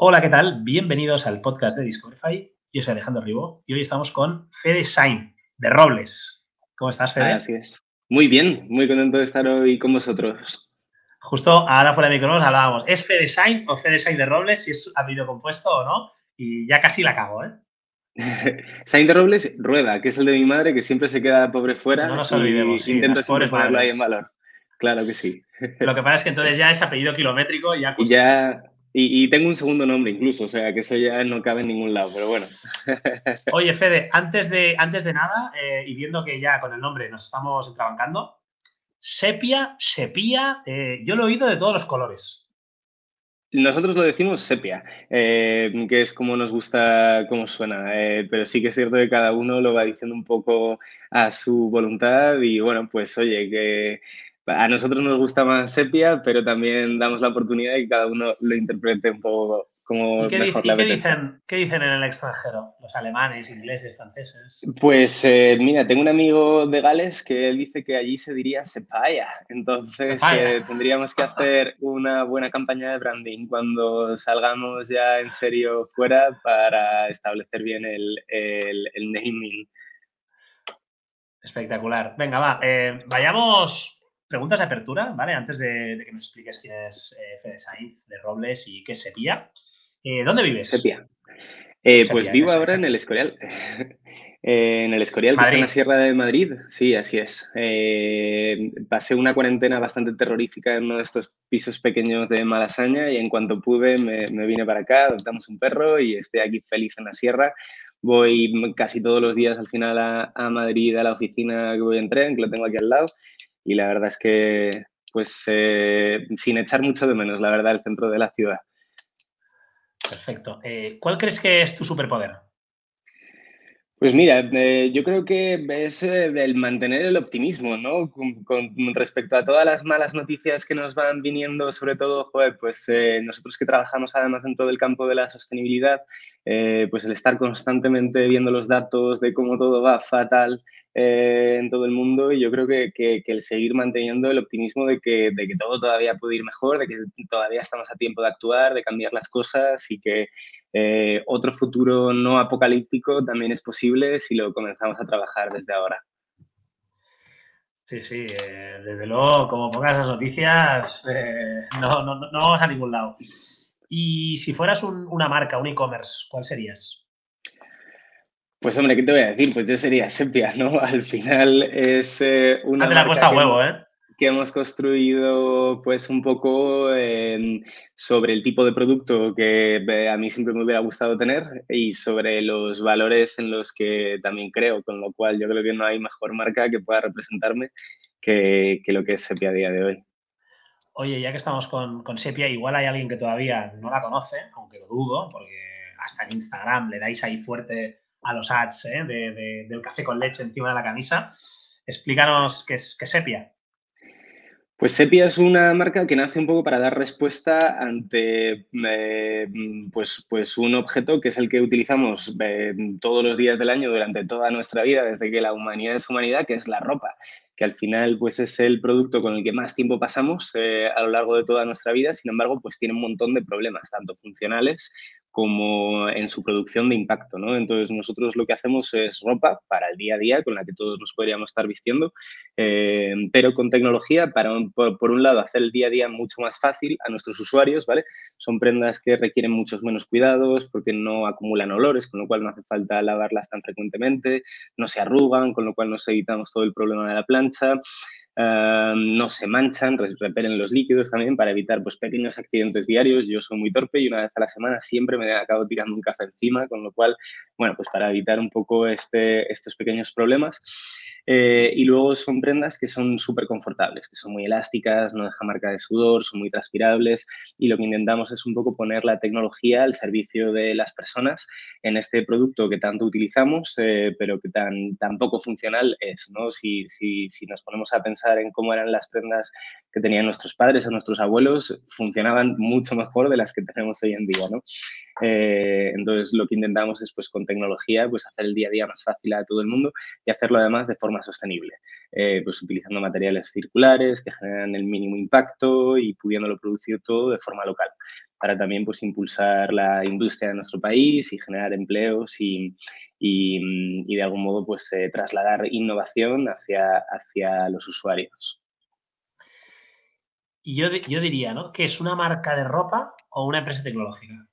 Hola, ¿qué tal? Bienvenidos al podcast de Discoverify. Yo soy Alejandro Ribó y hoy estamos con Fede Sain, de Robles. ¿Cómo estás, Fede? Así es. Muy bien, muy contento de estar hoy con vosotros. Justo ahora fuera de micrófonos hablábamos, ¿es Fede Sain o Fede Sain de Robles? Si es apellido compuesto o no. Y ya casi la cago, ¿eh? Sain de Robles, Rueda, que es el de mi madre, que siempre se queda pobre fuera. No nos olvidemos, sí, Intento ponerlo ahí en valor. Claro que sí. Lo que pasa es que entonces ya es apellido kilométrico y ya cuesta. ya. Y, y tengo un segundo nombre incluso, o sea que eso ya no cabe en ningún lado, pero bueno. Oye, Fede, antes de, antes de nada, eh, y viendo que ya con el nombre nos estamos entrabancando, sepia, sepia, eh, yo lo he oído de todos los colores. Nosotros lo decimos sepia, eh, que es como nos gusta, como suena, eh, pero sí que es cierto que cada uno lo va diciendo un poco a su voluntad y bueno, pues oye, que a nosotros nos gusta más sepia, pero también damos la oportunidad de que cada uno lo interprete un poco como ¿Y qué, mejor dic- le y qué dicen, qué dicen en el extranjero? Los alemanes, ingleses, franceses. Pues eh, mira, tengo un amigo de Gales que él dice que allí se diría sepaya, entonces eh, tendríamos que hacer una buena campaña de branding cuando salgamos ya en serio fuera para establecer bien el, el- el naming. Espectacular. Venga, va. eh, vayamos. Preguntas de apertura, ¿vale? Antes de, de que nos expliques quién es eh, Fede Sainz de Robles y qué es Sepia. Eh, ¿Dónde vives? Sepia. Eh, Sepia, pues vivo ahora en exacto. el Escorial. Eh, en el Escorial, que está en la Madrid. Sierra de Madrid. Sí, así es. Eh, pasé una cuarentena bastante terrorífica en uno de estos pisos pequeños de Malasaña y en cuanto pude me, me vine para acá, adoptamos un perro y estoy aquí feliz en la Sierra. Voy casi todos los días al final a, a Madrid, a la oficina que voy en tren, que lo tengo aquí al lado. Y la verdad es que, pues, eh, sin echar mucho de menos, la verdad, el centro de la ciudad. Perfecto. Eh, ¿Cuál crees que es tu superpoder? Pues mira, eh, yo creo que es el mantener el optimismo, ¿no? Con, con respecto a todas las malas noticias que nos van viniendo, sobre todo, joder, pues eh, nosotros que trabajamos además dentro del campo de la sostenibilidad, eh, pues el estar constantemente viendo los datos de cómo todo va fatal eh, en todo el mundo y yo creo que, que- el seguir manteniendo el optimismo de que, de que todo todavía puede ir mejor, de que todavía estamos a tiempo de actuar, de cambiar las cosas y que eh, otro futuro no apocalíptico también es posible si lo comenzamos a trabajar desde ahora. Sí, sí, eh, desde luego, como pongas esas noticias, no, no, no vamos a ningún lado. Y si fueras un- una marca, un e-commerce, ¿cuál serías? Pues hombre, ¿qué te voy a decir? Pues yo sería Sepia, ¿no? Al final es eh, una Ah, te la he marca puesto a que huevo, hemos- ¿eh? que hemos construido pues un poco eh, sobre el tipo de producto que eh, a mí siempre me hubiera gustado tener y sobre los valores en los que también creo, con lo cual yo creo que no hay mejor marca que pueda representarme que, que lo que es Sepia a día de hoy. Oye, ya que estamos con, con Sepia, igual hay alguien que todavía no la conoce, aunque lo dudo, porque hasta en Instagram le dais ahí fuerte a los ads ¿eh? de- de- del café con leche encima de la camisa. Explícanos qué es, qué Sepia. Pues Sepia es una marca que nace un poco para dar respuesta ante eh, pues, pues un objeto que es el que utilizamos eh, todos los días del año durante toda nuestra vida, desde que la humanidad es humanidad, que es la ropa, que al final pues es el producto con el que más tiempo pasamos a lo largo de toda nuestra vida, sin embargo pues tiene un montón de problemas, tanto funcionales como en su producción de impacto, ¿no? Entonces nosotros lo que hacemos es ropa para el día a día con la que todos nos podríamos estar vistiendo, eh, pero con tecnología para, un- por, por un lado, hacer el día a día mucho más fácil a nuestros usuarios, ¿vale? Son prendas que requieren muchos menos cuidados porque no acumulan olores, con lo cual no hace falta lavarlas tan frecuentemente, no se arrugan, con lo cual nos evitamos todo el problema de la plancha. Eh, no se manchan, repelen los líquidos también para evitar pues, pequeños accidentes diarios. Yo soy muy torpe y una vez a la semana siempre me acabo tirando un café encima, con lo cual, bueno, pues para evitar un poco este, estos pequeños problemas. Eh, y luego son prendas que son súper confortables, que son muy elásticas, no dejan marca de sudor, son muy transpirables y lo que intentamos es un poco poner la tecnología al servicio de las personas en este producto que tanto utilizamos, eh, pero que tan, tan poco funcional es, ¿no? Si, si, si nos ponemos a pensar en cómo eran las prendas que tenían nuestros padres o nuestros abuelos, funcionaban mucho mejor de las que tenemos hoy en día, ¿no? Eh, entonces, lo que intentamos es, pues, con tecnología, pues, hacer el día a día más fácil a todo el mundo y hacerlo además de forma sostenible, eh, pues utilizando materiales circulares que generan el mínimo impacto y pudiéndolo producir todo de forma local. para también pues, impulsar la industria de nuestro país y generar empleos y, y, de algún modo pues, eh, trasladar innovación hacia, hacia los usuarios. Y yo, yo diría, ¿no? Que es una marca de ropa o una empresa tecnológica.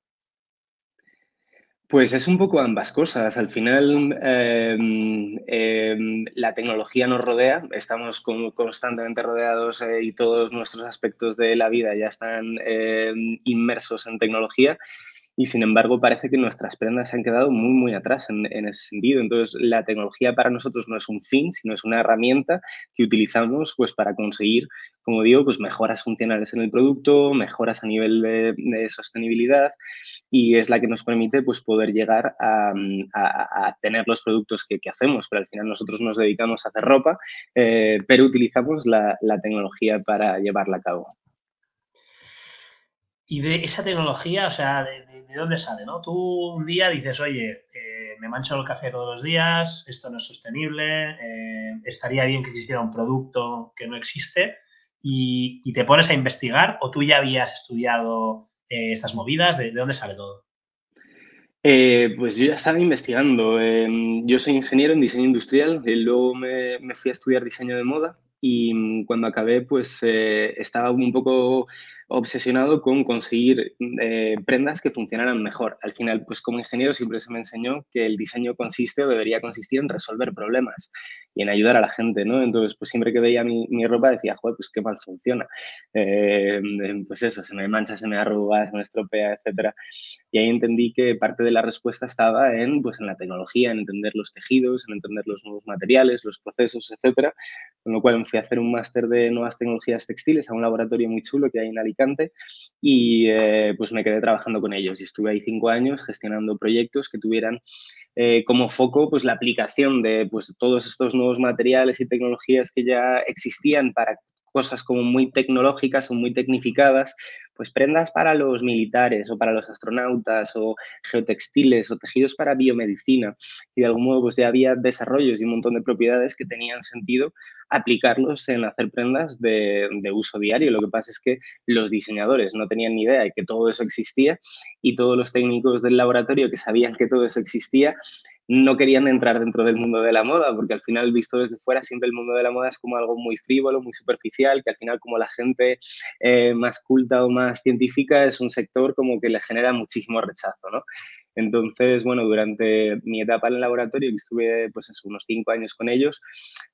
Pues es un poco ambas cosas. Al final, em, em, la tecnología nos rodea, estamos constantemente rodeados eh, y todos nuestros aspectos de la vida ya están em, inmersos en tecnología y sin embargo parece que nuestras prendas se han quedado muy, muy atrás en, ese sentido. Entonces, la tecnología para nosotros no es un fin, sino es una herramienta que utilizamos pues, para conseguir, como digo, pues, mejoras funcionales en el producto, mejoras a nivel de, sostenibilidad y es la que nos permite pues, poder llegar a, tener los productos que, hacemos. Pero al final nosotros nos dedicamos a hacer ropa, eh, pero utilizamos la tecnología para llevarla a cabo. Y de esa tecnología, o sea, ¿de, dónde sale? ¿no? Tú un día dices, oye, eh, me mancho el café todos los días, esto no es sostenible, eh, estaría bien que existiera un producto que no existe, y, te pones a investigar, o tú ya habías estudiado eh, estas movidas, ¿de, dónde sale todo? pues yo ya estaba investigando. Em, yo soy ingeniero en diseño industrial, y luego me, fui a estudiar diseño de moda y mm, cuando acabé pues estaba un poco obsesionado con conseguir eh, prendas que funcionaran mejor. Al final, pues como ingeniero siempre se me enseñó que el diseño consiste o debería consistir en resolver problemas y en ayudar a la gente, ¿no? Entonces, pues siempre que veía mi, ropa decía, joder, pues qué mal funciona. Eh, pues eso, se me mancha, se me arruga, se me estropea, etc. Y ahí entendí que parte de la respuesta estaba en, pues, en la tecnología, en entender los tejidos, en entender los nuevos materiales, los procesos, etc. Con lo cual fui a hacer un máster de nuevas tecnologías textiles a un laboratorio muy chulo que hay en Alicante y eh, pues me quedé trabajando con ellos. Y estuve ahí cinco años gestionando proyectos que tuvieran eh, como foco pues la aplicación de pues todos estos nuevos materiales y tecnologías que ya existían para cosas como muy tecnológicas o muy tecnificadas, pues prendas para los militares o para los astronautas o geotextiles o tejidos para biomedicina. Y de algún modo pues ya había desarrollos y un montón de propiedades que tenían sentido aplicarlos en hacer prendas de, de uso diario. Lo que pasa es que los diseñadores no tenían ni idea de que todo eso existía y todos los técnicos del laboratorio que sabían que todo eso existía no querían entrar dentro del mundo de la moda, porque al final, visto desde fuera, siempre el mundo de la moda es como algo muy frívolo, muy superficial, que al final como la gente eh, más culta o más científica es un sector como que le genera muchísimo rechazo, ¿no? Entonces, bueno, durante mi etapa en el laboratorio, que estuve pues unos cinco años con ellos,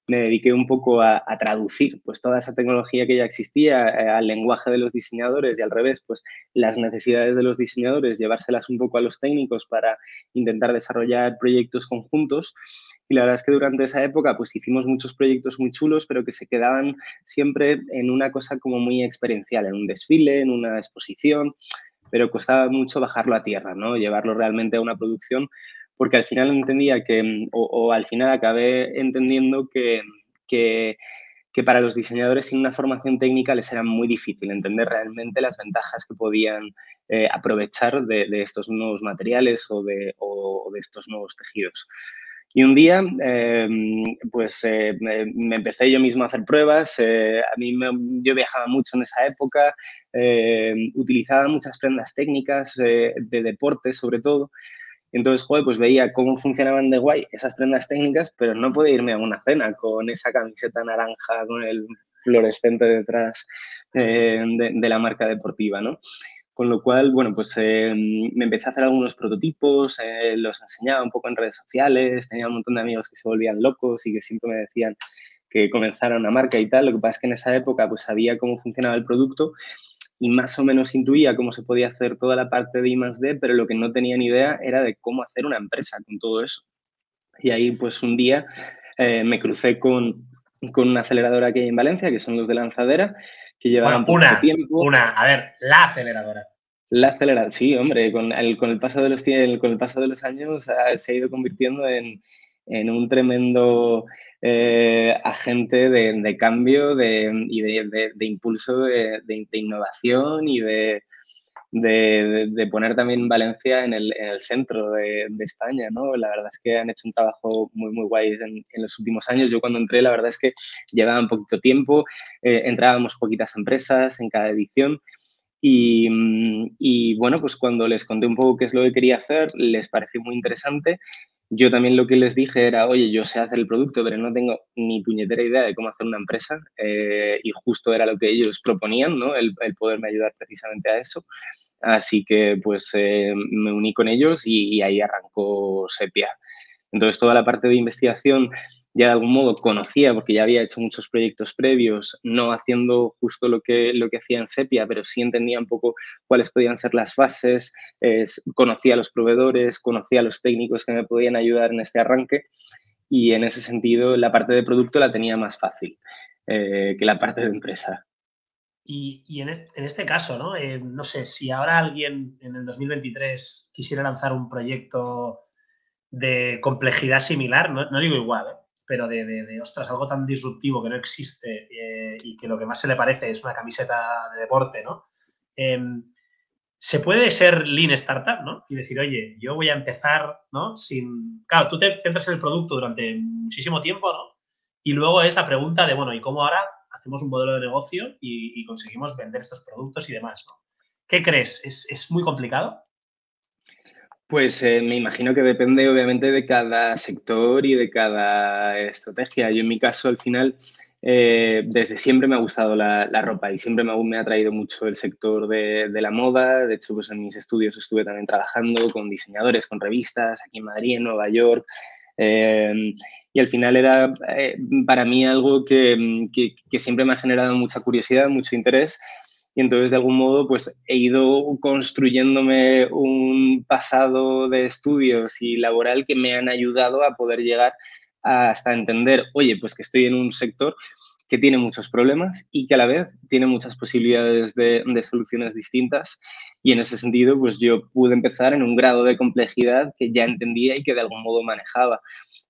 me dediqué un poco a, traducir pues toda esa tecnología que ya existía eh, al lenguaje de los diseñadores y al revés, pues las necesidades de los diseñadores, llevárselas un poco a los técnicos para intentar desarrollar proyectos conjuntos. Y la verdad es que durante esa época pues hicimos muchos proyectos muy chulos, pero que se quedaban siempre en una cosa como muy experiencial, en un desfile, en una exposición pero costaba mucho bajarlo a tierra, ¿no? Llevarlo realmente a una producción, porque al final entendía que, o, al final acabé entendiendo que, que, para los diseñadores sin una formación técnica les era muy difícil entender realmente las ventajas que podían eh, aprovechar de, estos nuevos materiales o de, o de estos nuevos tejidos. Y un día, em, pues eh, me, empecé yo mismo a hacer pruebas. Eh, a mí yo viajaba mucho en esa época, em, utilizaba muchas prendas técnicas eh, de deporte, sobre todo. Entonces, joder, pues veía cómo funcionaban de guay esas prendas técnicas, pero no podía irme a una cena con esa camiseta naranja, con el fluorescente detrás de, de la marca deportiva, ¿no? Con lo cual, bueno, pues eh, me empecé a hacer algunos prototipos, eh, los enseñaba un poco en redes sociales, tenía un montón de amigos que se volvían locos y que siempre me decían que comenzara una marca y tal. Lo que pasa es que en esa época pues sabía cómo funcionaba el producto y más o menos intuía cómo se podía hacer toda la parte de I +D, pero lo que no tenía ni idea era de cómo hacer una empresa con todo eso. Y ahí pues un día eh, me crucé con, con una aceleradora que hay en Valencia, que son los de Lanzadera, que llevan una, tiempo. Una, a ver, la aceleradora. La aceleradora, sí, hombre, con el, con el, paso, de los, con el paso de los años se ha ido convirtiendo en, en un tremendo eh, agente de, cambio de, y de, impulso de, innovación y de, poner también Valencia en el, centro de, España, ¿no? La verdad es que han hecho un trabajo muy, muy guay en, los últimos años. Yo cuando entré, la verdad es que llevaba un poquito tiempo, eh, entrábamos poquitas empresas en cada edición Y, y, bueno, pues cuando les conté un poco qué es lo que quería hacer, les pareció muy interesante. Yo también lo que les dije era, oye, yo sé hacer el producto, pero no tengo ni puñetera idea de cómo hacer una empresa. Eh, y justo era lo que ellos proponían, ¿no? El, el poderme ayudar precisamente a eso. Así que pues eh, me uní con ellos y, y, ahí arrancó Sepia. Entonces toda la parte de investigación ya de algún modo conocía porque ya había hecho muchos proyectos previos, no haciendo justo lo que, lo que hacía en Sepia, pero sí entendía un poco cuáles podían ser las fases, conocía a los proveedores, conocía a los técnicos que me podían ayudar en este arranque y en ese sentido la parte de producto la tenía más fácil eh, que la parte de empresa. Y, y en, e, en, este caso, ¿no? Eh, no sé, si ahora alguien en el 2023 quisiera lanzar un proyecto de complejidad similar, no, no digo igual, ¿eh? Pero de, ostras, algo tan disruptivo que no existe eh, y que lo que más se le parece es una camiseta de deporte, ¿no? Eh, se puede ser lean startup, ¿no? Y decir, oye, yo voy a empezar, ¿no? Sin... Claro, tú te centras en el producto durante muchísimo tiempo, ¿no? Y luego es la pregunta de, bueno, ¿y cómo ahora hacemos un modelo de negocio y, y conseguimos vender estos productos y demás, ¿no? ¿Qué crees? ¿Es, es muy complicado? Pues eh, me imagino que depende obviamente de cada sector y de cada estrategia. Yo en mi caso al final eh, desde siempre me ha gustado la, ropa y siempre me, me ha atraído mucho el sector de, la moda. De hecho, pues en mis estudios estuve también trabajando con diseñadores, con revistas, aquí en Madrid, en Nueva York. Eh, y al final era eh, para mí algo que siempre me ha generado mucha curiosidad, mucho interés y entonces de algún modo pues he ido construyéndome un pasado de estudios y laboral que me han ayudado a poder llegar hasta entender, oye, pues que estoy en un sector que tiene muchos problemas y que a la vez tiene muchas posibilidades de, de, soluciones distintas. Y en ese sentido, pues yo pude empezar en un grado de complejidad que ya entendía y que de algún modo manejaba.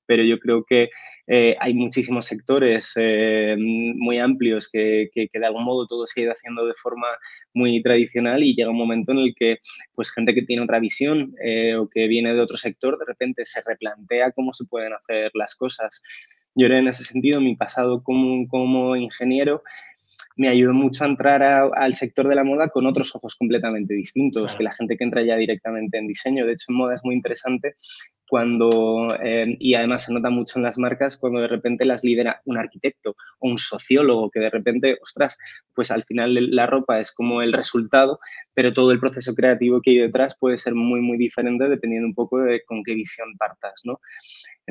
Pero yo creo que eh, hay muchísimos sectores eh, muy amplios que, que, que, de algún modo todo se ha ido haciendo de forma muy tradicional y llega un momento en el que pues gente que tiene otra visión eh, o que viene de otro sector de repente se replantea cómo se pueden hacer las cosas. Yo en ese sentido, mi pasado como, como ingeniero me ayudó mucho a entrar a, al sector de la moda con otros ojos completamente distintos claro. que la gente que entra ya directamente en diseño. De hecho, en moda es muy interesante cuando, eh, y además se nota mucho en las marcas, cuando de repente las lidera un arquitecto o un sociólogo, que de repente, ostras, pues al final la ropa es como el resultado, pero todo el proceso creativo que hay detrás puede ser muy, muy diferente dependiendo un poco de con qué visión partas, ¿no?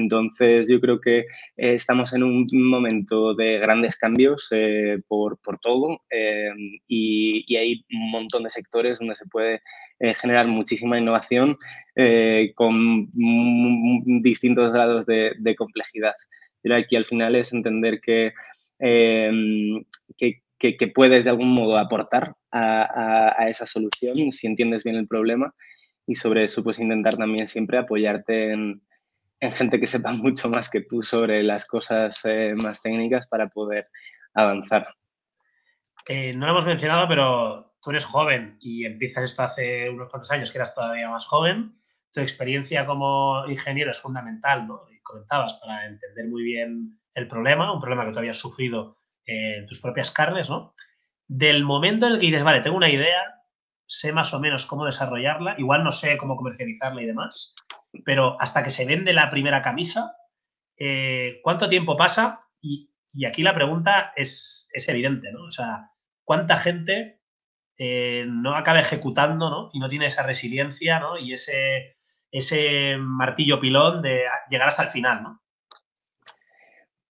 Entonces, yo creo que eh, estamos en un momento de grandes cambios eh, por, por, todo eh, y, hay un montón de sectores donde se puede generar muchísima innovación con distintos grados de, complejidad. Pero aquí al final es entender que, em, que, que, puedes de algún modo aportar a, a, a esa solución si entiendes bien el problema y sobre eso pues intentar también siempre apoyarte en, en gente que sepa mucho más que tú sobre las cosas eh, más técnicas para poder avanzar. Eh, no lo hemos mencionado, pero tú eres joven y empiezas esto hace unos cuantos años, que eras todavía más joven. Tu experiencia como ingeniero es fundamental, ¿no? Y comentabas, para entender muy bien el problema, un problema que tú habías sufrido en tus propias carnes, ¿no? Del momento en el que dices, vale, tengo una idea, sé más o menos cómo desarrollarla, igual no sé cómo comercializarla y demás, pero hasta que se vende la primera camisa, eh, ¿cuánto tiempo pasa? Y, aquí la pregunta es, evidente, ¿no? O sea, ¿cuánta gente eh, no acaba ejecutando, ¿no? Y no tiene esa resiliencia, ¿no? Y ese, ese martillo pilón de llegar hasta el final, ¿no?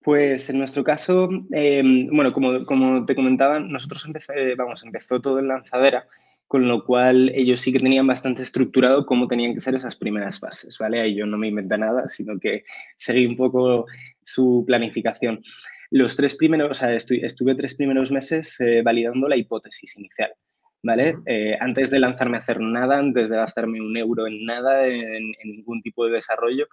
Pues en nuestro caso, eh, bueno, como, como, te comentaba, nosotros empecé, vamos, empezó todo en lanzadera con lo cual ellos sí que tenían bastante estructurado cómo tenían que ser esas primeras fases, ¿vale? Ahí yo no me inventé nada, sino que seguí un poco su planificación. Los tres primeros, o sea, estuve, estuve tres primeros meses eh, validando la hipótesis inicial, ¿vale? Eh, antes de lanzarme a hacer nada, antes de gastarme un euro en nada, en, en ningún tipo de desarrollo,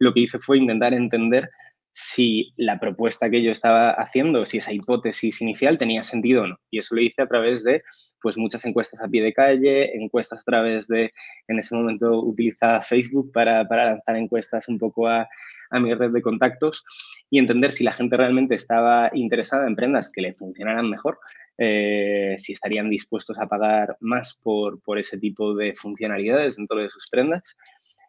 lo que hice fue intentar entender si la propuesta que yo estaba haciendo, si esa hipótesis inicial tenía sentido o no. Y eso lo hice a través de pues muchas encuestas a pie de calle, encuestas a través de, en ese momento utilizaba Facebook para, para lanzar encuestas un poco a, a, mi red de contactos y entender si la gente realmente estaba interesada en prendas que le funcionaran mejor, eh, si estarían dispuestos a pagar más por, por ese tipo de funcionalidades dentro de sus prendas.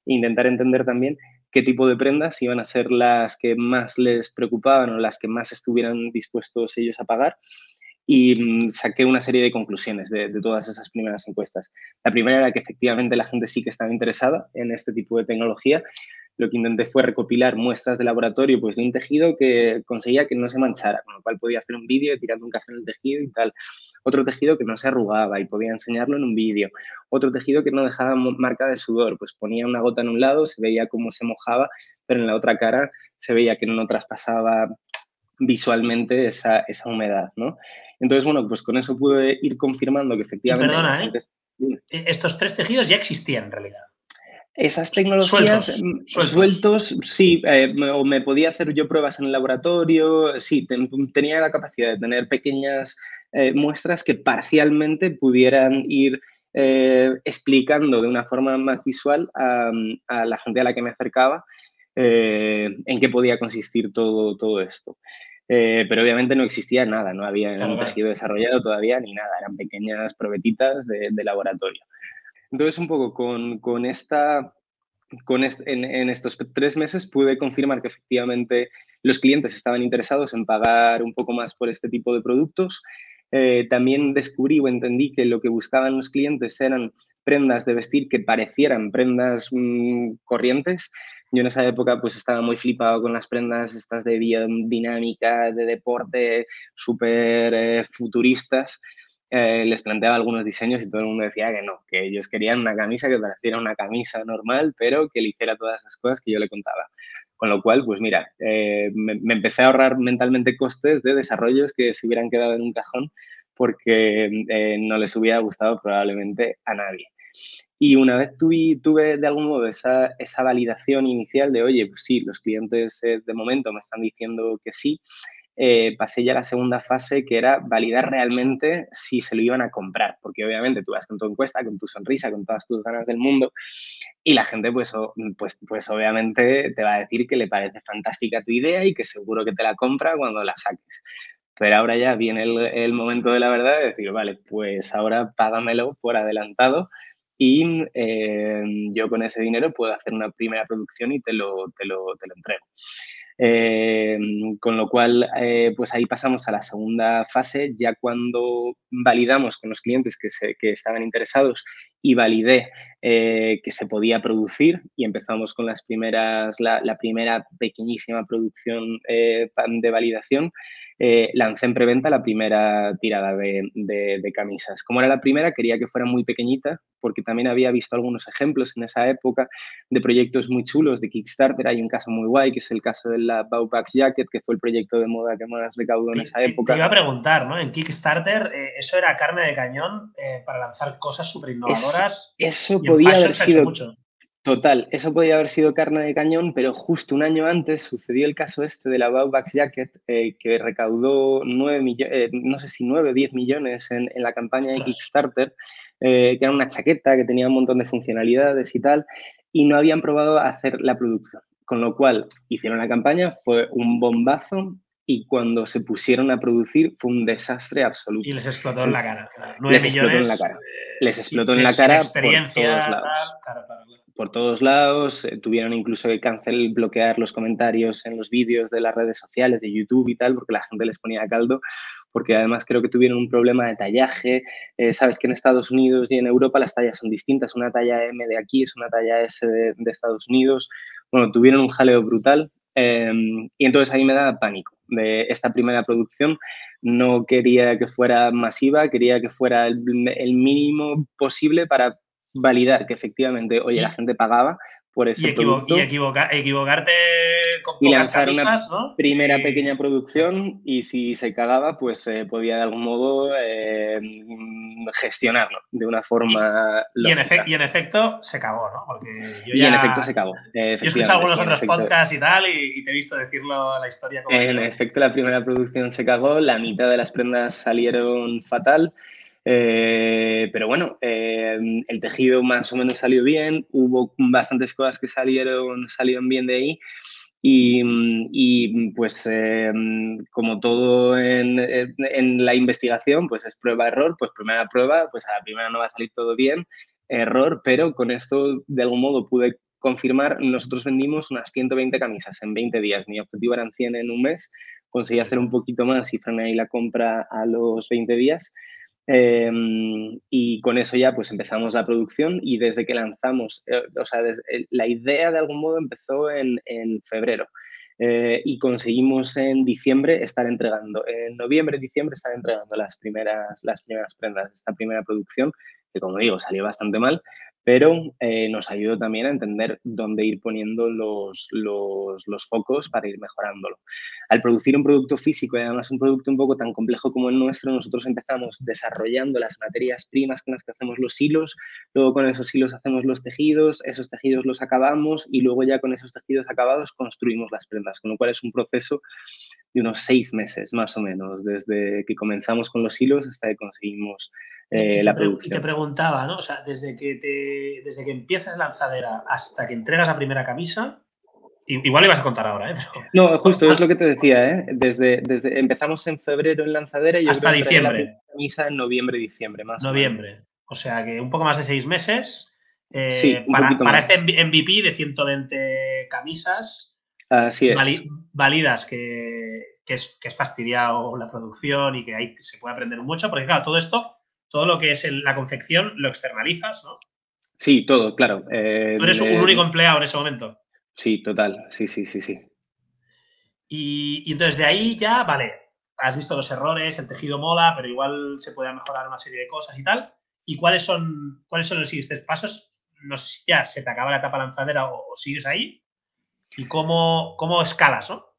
Intentar entender también qué tipo de prendas iban a ser las que más les preocupaban o las que más estuvieran dispuestos ellos a pagar y mm, saqué una serie de conclusiones de, todas esas primeras encuestas. La primera era que efectivamente la gente sí que estaba interesada en este tipo de tecnología. Lo que intenté fue recopilar muestras de laboratorio pues, de un tejido que conseguía que no se manchara, con lo cual podía hacer un vídeo tirando un café en el tejido y tal. Otro tejido que no se arrugaba y podía enseñarlo en un vídeo. Otro tejido que no dejaba marca de sudor, pues ponía una gota en un lado, se veía cómo se mojaba, pero en la otra cara se veía que no traspasaba visualmente esa, esa humedad, ¿no? Entonces, bueno, pues con eso pude ir confirmando que efectivamente... perdona, ¿eh? E, Estos tres tejidos ya existían en realidad. Esas tecnologías mm, sueltos, sí, eh, o me podía hacer yo pruebas en el laboratorio, sí, tenía la capacidad de tener pequeñas eh, muestras que parcialmente pudieran ir explicando de una forma más visual a, a, la gente a la que me acercaba en qué podía consistir todo, todo esto. Eh, pero obviamente no existía nada, no había un tejido desarrollado todavía ni nada, eran pequeñas probetitas de, laboratorio. Entonces, un poco con, con esta, con en, estos tres meses pude confirmar que efectivamente los clientes estaban interesados en pagar un poco más por este tipo de productos. Eh, también descubrí o entendí que lo que buscaban los clientes eran prendas de vestir que parecieran prendas mm, corrientes yo en esa época pues estaba muy flipado con las prendas estas de biodinámica, de deporte, súper eh, futuristas. Eh, les planteaba algunos diseños y todo el mundo decía que no, que ellos querían una camisa que pareciera una camisa normal, pero que le hiciera todas las cosas que yo le contaba. Con lo cual, pues mira, eh, me, empecé a ahorrar mentalmente costes de desarrollos que se hubieran quedado en un cajón porque no les hubiera gustado probablemente a nadie. Y una vez tuve, tuve de algún modo esa, esa, validación inicial de, oye, pues sí, los clientes eh, de momento me están diciendo que sí, eh, pasé ya a la segunda fase que era validar realmente si se lo iban a comprar, porque obviamente tú vas con tu encuesta, con tu sonrisa, con todas tus ganas del mundo y la gente pues, pues, pues obviamente te va a decir que le parece fantástica tu idea y que seguro que te la compra cuando la saques. Pero ahora ya viene el, el momento de la verdad de decir, vale, pues ahora págamelo por adelantado y eh, yo con ese dinero puedo hacer una primera producción y te lo, te lo, te lo entrego. Eh, con lo cual, eh, pues ahí pasamos a la segunda fase, ya cuando validamos con los clientes que, se, que estaban interesados y validé que se podía producir y empezamos con las primeras, la, la primera pequeñísima producción de validación. Eh, lancé en preventa la primera tirada de, camisas. Como era la primera, quería que fuera muy pequeñita, porque también había visto algunos ejemplos en esa época de proyectos muy chulos de Kickstarter. Hay un caso muy guay, que es el caso de la Baupax Jacket, que fue el proyecto de moda que más recaudó en esa época. Te iba a preguntar, ¿no? En Kickstarter, eh, ¿eso era carne de cañón eh, para lanzar cosas súper innovadoras? Eso, podía haber sido... Mucho. Total, eso podía haber sido carne de cañón, pero justo un año antes sucedió el caso este de la Baubax Jacket, eh, que recaudó 9 millones, eh, no sé si 9 o 10 millones en, la campaña de Kickstarter, eh, que era una chaqueta que tenía un montón de funcionalidades y tal, y no habían probado a hacer la producción. Con lo cual hicieron la campaña, fue un bombazo y cuando se pusieron a producir fue un desastre absoluto. Y les explotó en la cara. 9 les explotó en la cara. Les explotó en la cara por todos lados por todos lados, eh, tuvieron incluso que cancelar, bloquear los comentarios en los vídeos de las redes sociales, de YouTube y tal, porque la gente les ponía caldo, porque además creo que tuvieron un problema de tallaje. Eh, sabes que en Estados Unidos y en Europa las tallas son distintas, una talla M de aquí es una talla S de, Estados Unidos. Bueno, tuvieron un jaleo brutal em, y entonces ahí me da pánico de esta primera producción. No quería que fuera masiva, quería que fuera el, el mínimo posible para validar que efectivamente, oye, la gente pagaba por ese y, producto. y equivocarte con y lanzar una primera pequeña producción y si se cagaba, pues eh, podía de algún modo eh, gestionarlo de una forma y, en efecto se cagó, ¿no? Porque yo y en efecto se cagó. Yo he escuchado algunos otros podcasts y tal y, te he visto decirlo la historia. Como en efecto la primera producción se cagó, la mitad de las prendas salieron fatal. Eh, pero bueno, eh, el tejido más o menos salió bien, hubo bastantes cosas que salieron, salieron bien de ahí. Y, pues eh, como todo en, en, la investigación, pues es prueba-error, pues primera prueba, pues a la primera no va a salir todo bien, error, pero con esto de algún modo pude confirmar, nosotros vendimos unas 120 camisas en 20 días, mi objetivo eran 100 en un mes, conseguí hacer un poquito más y frené ahí la compra a los 20 días Em, y con eso ya pues empezamos la producción y desde que lanzamos, eh, o sea, la idea de algún modo empezó en, en febrero eh, y conseguimos en diciembre estar entregando, en noviembre, diciembre estar entregando las primeras, las primeras prendas esta primera producción, que como digo salió bastante mal, pero eh, nos ayudó también a entender dónde ir poniendo los, los, focos para ir mejorándolo. Al producir un producto físico y además un producto un poco tan complejo como el nuestro, nosotros empezamos desarrollando las materias primas con las que hacemos los hilos, luego con esos hilos hacemos los tejidos, esos tejidos los acabamos y luego ya con esos tejidos acabados construimos las prendas, con lo cual es un proceso de unos seis meses más o menos, desde que comenzamos con los hilos hasta que conseguimos eh, la producción. Y te preguntaba, ¿no? O sea, desde que, te, desde que empiezas lanzadera hasta que entregas la primera camisa, igual ibas a contar ahora, ¿eh? No, justo, es lo que te decía, ¿eh? Desde, desde empezamos en febrero en lanzadera y hasta diciembre. La camisa en noviembre, diciembre, más Noviembre. O, sea que un poco más de seis meses. Eh, sí, para, para este MVP de 120 camisas, Así es. válidas que, es, que es fastidiado la producción y que hay, se puede aprender mucho, porque claro, todo esto, todo lo que es la confección, lo externalizas, ¿no? Sí, todo, claro. Eh, eres un único empleado en ese momento. Sí, total, sí, sí, sí, sí. Y, entonces de ahí ya, vale, has visto los errores, el tejido mola, pero igual se puede mejorar una serie de cosas y tal. ¿Y cuáles son, cuáles son los siguientes pasos? No sé si ya se te acaba la etapa lanzadera o sigues ahí y cómo, cómo escalas, ¿no?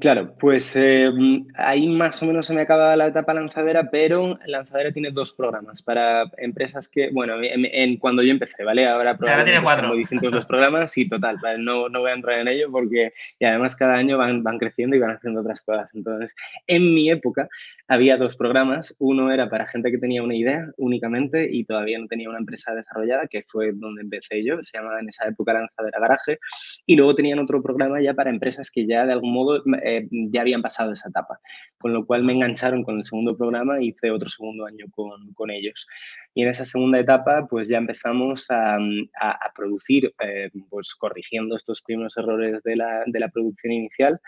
Claro, pues eh, ahí más o menos se me acaba la etapa lanzadera, pero lanzadera tiene dos programas para empresas que, bueno, en, cuando yo empecé, ¿vale? Ahora tiene cuatro. muy distintos los programas y total, no, no voy a entrar en ello porque y además cada año van, van creciendo y van haciendo otras cosas. Entonces, en mi época había dos programas, uno era para gente que tenía una idea únicamente y todavía no tenía una empresa desarrollada, que fue donde empecé yo, se llamaba en esa época Lanzadera Garaje, y luego tenían otro programa ya para empresas que ya de algún modo eh, ya habían pasado esa etapa, con lo cual me engancharon con el segundo programa y hice otro segundo año con, con ellos. Y en esa segunda etapa, pues ya empezamos a, a, producir, eh, pues corrigiendo estos primeros errores de la, de la producción inicial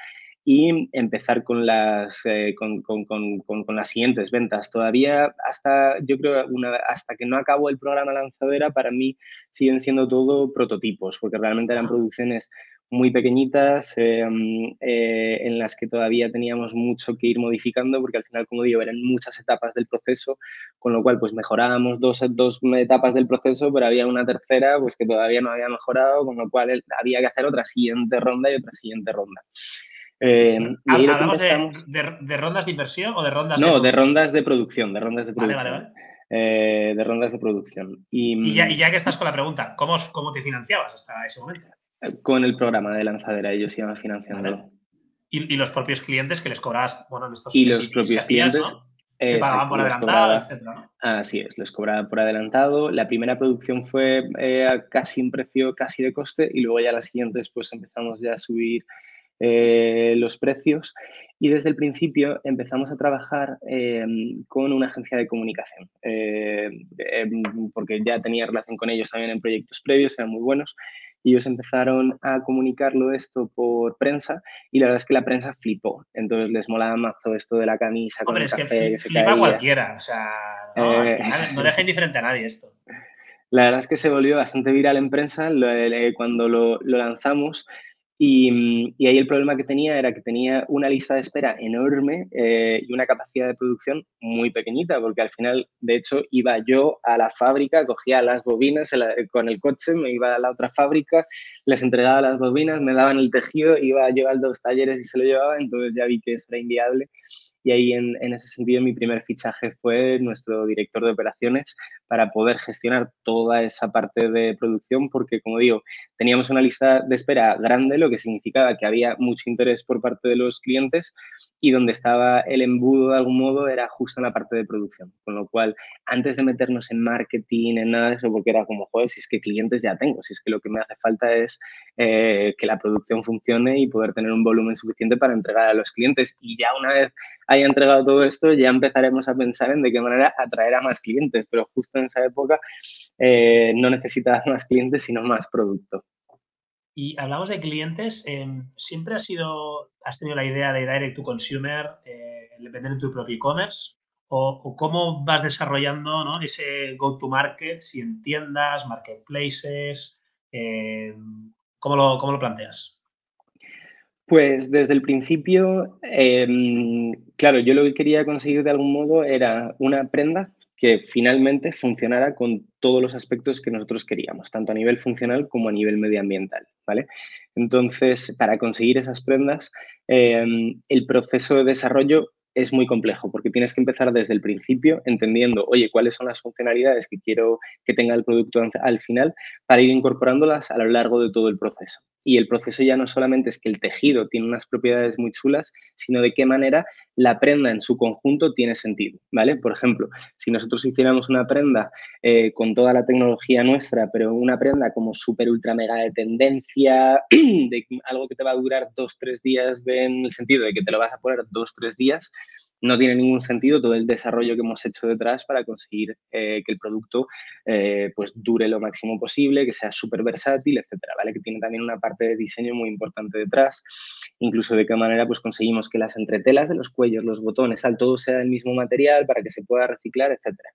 y empezar con las, eh, con, con, con, con, las siguientes ventas. Todavía hasta, yo creo, una, hasta que no acabó el programa lanzadera, para mí siguen siendo todo prototipos, porque realmente eran producciones muy pequeñitas em, eh, en las que todavía teníamos mucho que ir modificando porque al final, como digo, eran muchas etapas del proceso, con lo cual pues mejorábamos dos, dos etapas del proceso, pero había una tercera pues que todavía no había mejorado, con lo cual había que hacer otra siguiente ronda y otra siguiente ronda. Eh, ¿Hablamos de, rondas de inversión o de rondas No, de, rondas de producción, de rondas de producción. Eh, de rondas de producción. Y, ya, que estás con la pregunta, ¿cómo, ¿cómo te financiabas hasta ese momento? Con el programa de lanzadera, ellos iban financiando. ¿Y, los propios clientes que les cobrabas, bueno, estos Y los propios clientes. Que pagaban por adelantado, etcétera, Así es, les cobraba por adelantado. La primera producción fue eh, a casi un precio casi de coste y luego ya las siguientes pues empezamos ya a subir eh, los precios y desde el principio empezamos a trabajar em, con una agencia de comunicación, eh, em, porque ya tenía relación con ellos también en proyectos previos, eran muy buenos, y ellos empezaron a comunicarlo esto por prensa y la verdad es que la prensa flipó, entonces les molaba mazo esto de la camisa con el café que, se flipa cualquiera, o sea, no, eh, no deja indiferente a nadie esto. La verdad es que se volvió bastante viral en prensa cuando lo, lo lanzamos Y, ahí el problema que tenía era que tenía una lista de espera enorme eh, y una capacidad de producción muy pequeñita, porque al final, de hecho, iba yo a la fábrica, cogía las bobinas con el coche, me iba a la otra fábrica, les entregaba las bobinas, me daban el tejido, iba yo a dos talleres y se lo llevaba, entonces ya vi que eso era inviable. Y ahí en, en, ese sentido mi primer fichaje fue nuestro director de operaciones para poder gestionar toda esa parte de producción porque, como digo, teníamos una lista de espera grande, lo que significaba que había mucho interés por parte de los clientes y donde estaba el embudo de algún modo era justo en la parte de producción. Con lo cual, antes de meternos en marketing, en nada de eso, porque era como, joder, si es que clientes ya tengo, si es que lo que me hace falta es eh, que la producción funcione y poder tener un volumen suficiente para entregar a los clientes. Y ya una vez haya entregado todo esto, ya empezaremos a pensar en de qué manera atraer a más clientes, pero justo en esa época eh, no necesitas más clientes, sino más producto. Y hablamos de clientes, em, ¿siempre has, sido, has tenido la idea de direct to consumer, eh, vender en tu propio e-commerce? O, cómo vas desarrollando ¿no? ese go-to-market, si en tiendas, marketplaces? Em, ¿cómo, lo, ¿Cómo lo planteas? Pues desde el principio, em, claro, yo lo que quería conseguir de algún modo era una prenda que finalmente funcionara con todos los aspectos que nosotros queríamos, tanto a nivel funcional como a nivel medioambiental, ¿vale? Entonces, para conseguir esas prendas, em, el proceso de desarrollo es muy complejo porque tienes que empezar desde el principio entendiendo, oye, cuáles son las funcionalidades que quiero que tenga el producto al final para ir incorporándolas a lo largo de todo el proceso. Y el proceso ya no solamente es que el tejido tiene unas propiedades muy chulas, sino de qué manera la prenda en su conjunto tiene sentido, ¿vale? Por ejemplo, si nosotros hiciéramos una prenda eh, con toda la tecnología nuestra, pero una prenda como súper, ultra, mega de tendencia, de algo que te va a durar dos, tres días en el sentido de que te lo vas a poner dos, tres días, no tiene ningún sentido todo el desarrollo que hemos hecho detrás para conseguir eh, que el producto eh, pues dure lo máximo posible, que sea súper versátil, etcétera, ¿vale? Que tiene también una parte de diseño muy importante detrás, incluso de qué manera pues conseguimos que las entretelas de los cuellos, los botones, tal, todo sea del mismo material para que se pueda reciclar, etcétera.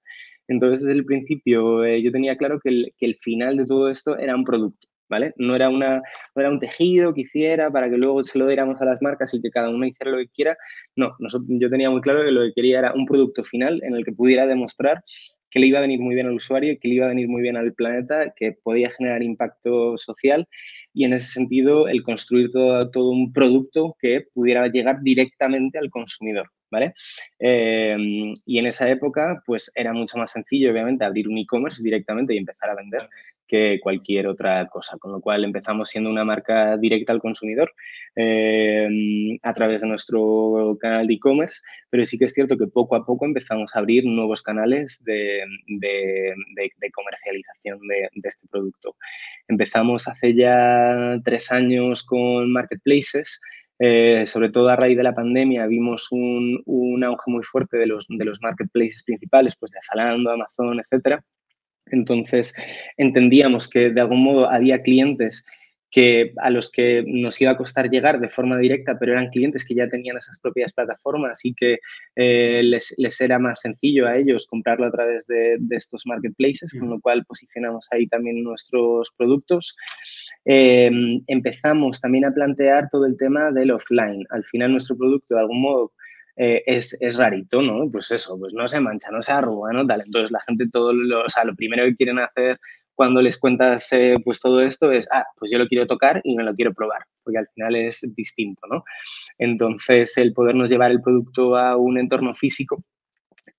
Entonces, desde el principio eh, yo tenía claro que el, que el final de todo esto era un producto. ¿Vale? No era, una, era un tejido que hiciera para que luego se lo diéramos a las marcas y que cada uno hiciera lo que quiera. No, yo tenía muy claro que lo que quería era un producto final en el que pudiera demostrar que le iba a venir muy bien al usuario, que le iba a venir muy bien al planeta, que podía generar impacto social y en ese sentido el construir todo, todo un producto que pudiera llegar directamente al consumidor. ¿Vale? Em, y en esa época, pues era mucho más sencillo, obviamente, abrir un e-commerce directamente y empezar a vender que cualquier otra cosa, con lo cual empezamos siendo una marca directa al consumidor em, a través de nuestro canal de e-commerce, pero sí que es cierto que poco a poco empezamos a abrir nuevos canales de, comercialización de, este producto. Empezamos hace ya tres años con marketplaces, eh, sobre todo a raíz de la pandemia vimos un, un auge muy fuerte de los, de los marketplaces principales, pues de Zalando, Amazon, etcétera, entonces, entendíamos que de algún modo había clientes que a los que nos iba a costar llegar de forma directa, pero eran clientes que ya tenían esas propias plataformas y que eh, les, era más sencillo a ellos comprarlo a través de, estos marketplaces, con lo cual posicionamos ahí también nuestros productos. Em, empezamos también a plantear todo el tema del offline. Al final nuestro producto de algún modo eh, es, rarito, ¿no? Pues eso, pues no se mancha, no se arruga, ¿no? Tal. Entonces la gente todo, lo, o sea, lo primero que quieren hacer cuando les cuentas eh, pues todo esto es, ah, pues yo lo quiero tocar y me lo quiero probar, porque al final es distinto, ¿no? Entonces el podernos llevar el producto a un entorno físico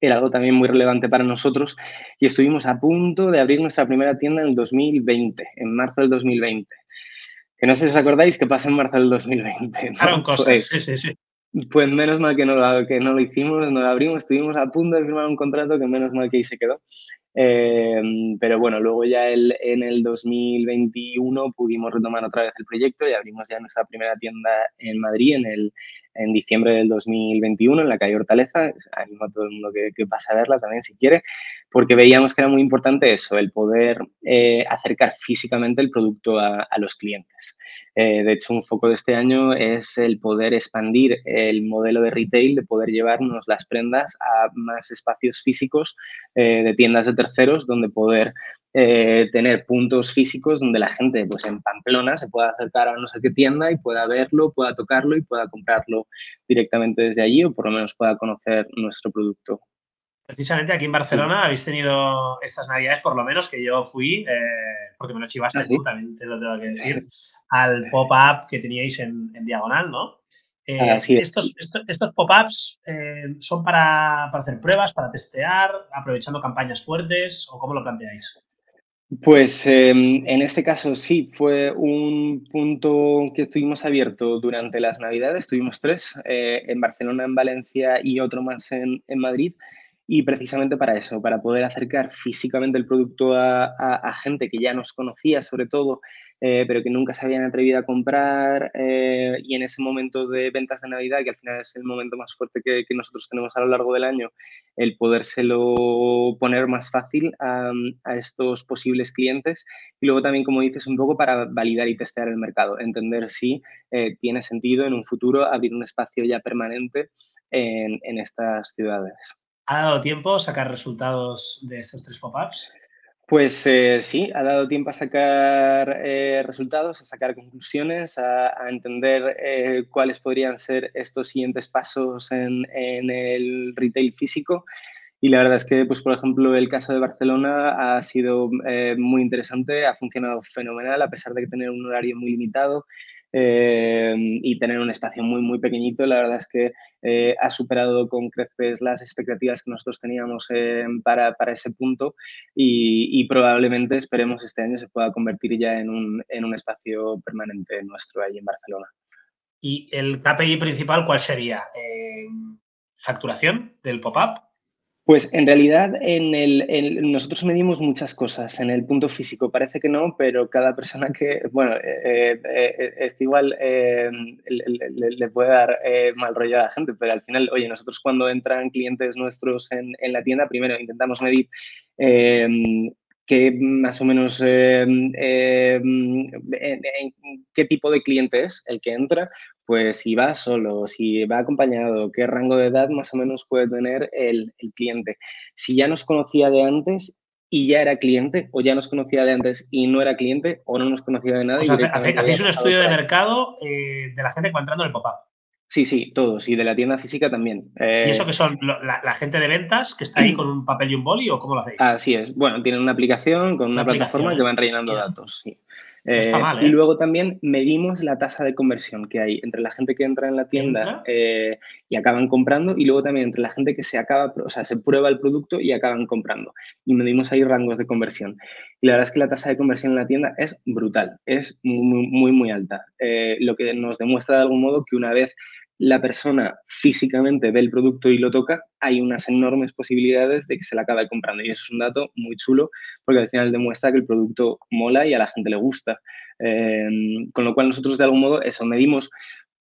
era algo también muy relevante para nosotros y estuvimos a punto de abrir nuestra primera tienda en el 2020, en marzo del 2020. Que no sé si os acordáis que pasa en marzo del 2020. ¿no? cosas, pues sí, sí, sí. Pues menos mal que no, lo, que no lo hicimos, no lo abrimos, estuvimos a punto de firmar un contrato que menos mal que ahí se quedó. Eh, pero bueno, luego ya el, en el 2021 pudimos retomar otra vez el proyecto y abrimos ya nuestra primera tienda en Madrid en, el, en diciembre del 2021 en la calle Hortaleza. Animo a todo el mundo que, que pase a verla también si quiere, porque veíamos que era muy importante eso, el poder eh, acercar físicamente el producto a, los clientes. Eh, de hecho, un foco de este año es el poder expandir el modelo de retail, de poder llevarnos las prendas a más espacios físicos eh, de tiendas de terceros, donde poder eh, tener puntos físicos donde la gente, pues en Pamplona, se pueda acercar a no sé qué tienda y pueda verlo, pueda tocarlo y pueda comprarlo directamente desde allí o por lo menos pueda conocer nuestro producto. Precisamente aquí en Barcelona habéis tenido estas navidades, por lo menos que yo fui, eh, porque me lo chivaste ¿Ah, tú, también te lo tengo que decir, al pop-up que teníais en, Diagonal, ¿no? Eh, estos, estos, pop-ups eh, son para, hacer pruebas, para testear, aprovechando campañas fuertes o cómo lo planteáis? Pues em, en este caso sí, fue un punto que estuvimos abierto durante las Navidades, tuvimos tres, en Barcelona, en Valencia y otro más en, en Madrid. Y precisamente para eso, para poder acercar físicamente el producto a, gente que ya nos conocía, sobre todo, eh, pero que nunca se habían atrevido a comprar. Eh, y en ese momento de ventas de Navidad, que al final es el momento más fuerte que, nosotros tenemos a lo largo del año, el podérselo poner más fácil a, estos posibles clientes. Y luego también, como dices, un poco para validar y testear el mercado, entender si eh, tiene sentido en un futuro abrir un espacio ya permanente en, en estas ciudades. ¿Ha dado tiempo sacar resultados de estos tres pop-ups? Pues eh, sí, ha dado tiempo a sacar eh, resultados, a sacar conclusiones, a, entender eh, cuáles podrían ser estos siguientes pasos en, el retail físico. Y la verdad es que, pues, por ejemplo, el caso de Barcelona ha sido muy interesante, ha funcionado fenomenal, a pesar de tener un horario muy limitado. Eh, y tener un espacio muy, muy pequeñito. La verdad es que eh, ha superado con creces las expectativas que nosotros teníamos eh, para, para, ese punto y, probablemente esperemos este año se pueda convertir ya en un, en un espacio permanente nuestro ahí en Barcelona. ¿Y el KPI principal cuál sería? ¿Facturación del pop-up? Pues en realidad en el, nosotros medimos muchas cosas. En el punto físico parece que no, pero cada persona que, bueno, eh, eh, eh igual eh, le, puede dar mal rollo a la gente, pero al final, oye, nosotros cuando entran clientes nuestros en, en la tienda, primero intentamos medir qué más o menos em, em, qué tipo de cliente es el que entra, pues si va solo, si va acompañado, qué rango de edad más o menos puede tener el, cliente. Si ya nos conocía de antes y ya era cliente, o ya nos conocía de antes y no era cliente, o no nos conocía de nada. O sea, hacéis un estudio de mercado eh, de la gente que va entrando en el pop-up. Sí, sí, todos. Y de la tienda física también. ¿Y eso eh, que son la, gente de ventas que está ahí con un papel y un boli o cómo lo hacéis? Así es. Bueno, tienen una aplicación con una, plataforma que van rellenando datos. Sí. Eh, y ¿eh? luego también medimos la tasa de conversión que hay entre la gente que entra en la tienda y acaban comprando y luego también entre la gente que se acaba, o sea, se prueba el producto y acaban comprando. Y medimos ahí rangos de conversión. Y la verdad es que la tasa de conversión en la tienda es brutal, es muy, muy, muy alta. lo que nos demuestra de algún modo que una vez la persona físicamente ve el producto y lo toca, hay unas enormes posibilidades de que se la acabe comprando. Y eso es un dato muy chulo porque al final demuestra que el producto mola y a la gente le gusta. Em, con lo cual nosotros de algún modo eso medimos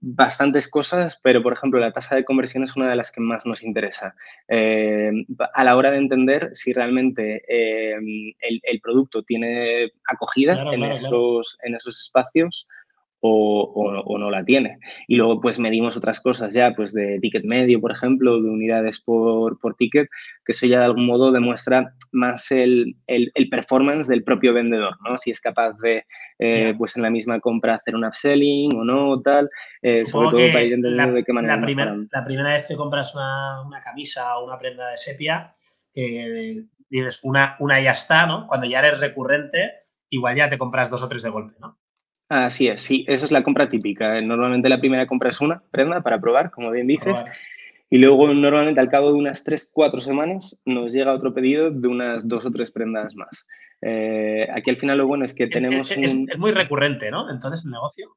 bastantes cosas, pero por ejemplo la tasa de conversión es una de las que más nos interesa. Em, a la hora de entender si realmente em, el, producto tiene acogida en, esos, en esos espacios o, no la tiene. Y luego pues medimos otras cosas ya, pues de ticket medio, por ejemplo, de unidades por, por ticket, que eso ya de algún modo demuestra más el, el, performance del propio vendedor, ¿no? Si es capaz de, eh, pues en la misma compra hacer un upselling o no, tal, eh, sobre todo para ir entendiendo de qué manera. La, la primera vez que compras una, una, camisa o una prenda de sepia, que dices una, una ya está, ¿no? Cuando ya eres recurrente, igual ya te compras dos o tres de golpe, ¿no? Así es, sí, esa es la compra típica. Normalmente la primera compra es una prenda para probar, como bien dices, y luego normalmente al cabo de unas 3, 4 semanas nos llega otro pedido de unas dos o tres prendas más. Eh, aquí al final lo bueno es que tenemos... Es, es, muy recurrente, ¿no? Entonces el negocio.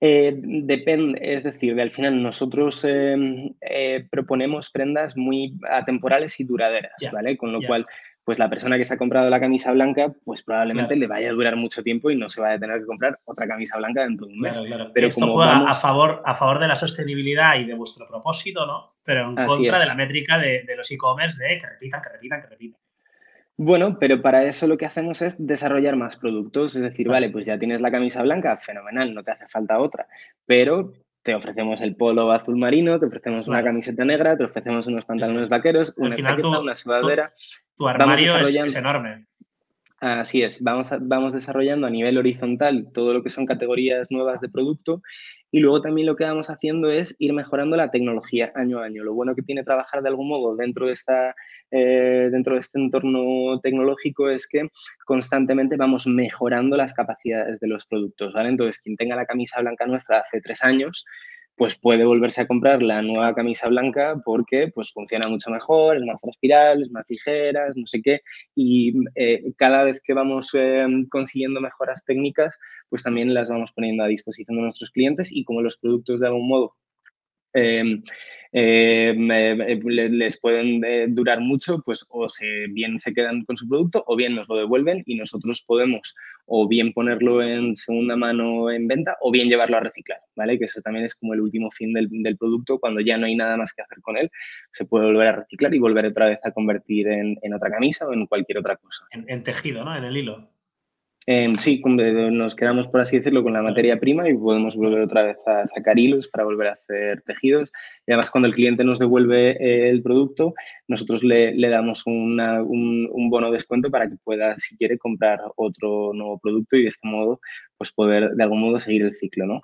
Eh, depende, es decir, al final nosotros eh, proponemos prendas muy atemporales y duraderas, ¿vale? Con lo cual pues la persona que se ha comprado la camisa blanca, pues probablemente le vaya a durar mucho tiempo y no se vaya a tener que comprar otra camisa blanca dentro de un mes. Pero Esto como juega a, favor, a favor de la sostenibilidad y de vuestro propósito, ¿no? Pero en contra de la métrica de, los e-commerce de que repitan, que repitan, que repitan. Bueno, pero para eso lo que hacemos es desarrollar más productos. Es decir, vale, pues ya tienes la camisa blanca, fenomenal, no te hace falta otra. Pero te ofrecemos el polo azul marino, te ofrecemos una camiseta negra, te ofrecemos unos pantalones vaqueros, una chaqueta, una sudadera. Tu, armario es, enorme. Así es, vamos, vamos desarrollando a nivel horizontal todo lo que son categorías nuevas de producto y luego también lo que vamos haciendo es ir mejorando la tecnología año a año. Lo bueno que tiene trabajar de algún modo dentro de, esta, eh, dentro de este entorno tecnológico es que constantemente vamos mejorando las capacidades de los productos. ¿vale? Entonces, quien tenga la camisa blanca nuestra hace tres años, pues puede volverse a comprar la nueva camisa blanca porque pues funciona mucho mejor, es más transpirable, es más ligera, no sé qué. Y eh, cada vez que vamos eh, consiguiendo mejoras técnicas, pues también las vamos poniendo a disposición de nuestros clientes y como los productos de algún modo eh, eh, les pueden eh, durar mucho, pues o se, bien se quedan con su producto o bien nos lo devuelven y nosotros podemos o bien ponerlo en segunda mano en venta o bien llevarlo a reciclar, ¿vale? Que eso también es como el último fin del, producto, cuando ya no hay nada más que hacer con él, se puede volver a reciclar y volver otra vez a convertir en, otra camisa o en cualquier otra cosa. en tejido, ¿no? En el hilo. Em, sí, nos quedamos, por así decirlo, con la materia prima y podemos volver otra vez a sacar hilos para volver a hacer tejidos. Y además, cuando el cliente nos devuelve eh, el producto, nosotros le, damos un, un, bono descuento para que pueda, si quiere, comprar otro nuevo producto y de este modo, pues poder de algún modo seguir el ciclo, ¿no?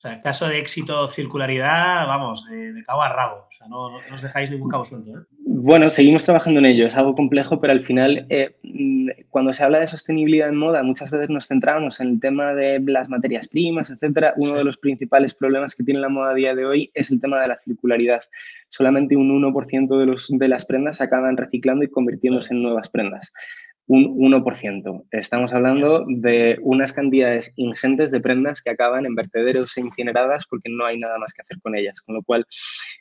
O sea, caso de éxito, circularidad, vamos, de, cabo a rabo. O sea, no, no, os dejáis ningún cabo suelto. ¿eh? Bueno, seguimos trabajando en ello. Es algo complejo, pero al final, eh, mm, cuando se habla de sostenibilidad en moda, muchas veces nos centramos en el tema de las materias primas, etcétera. Uno de los principales problemas que tiene la moda a día de hoy es el tema de la circularidad. Solamente un 1% de, los, de las prendas acaban reciclando y convirtiéndose en nuevas prendas un 1%. Estamos hablando de unas cantidades ingentes de prendas que acaban en vertederos e incineradas porque no hay nada más que hacer con ellas. Con lo cual,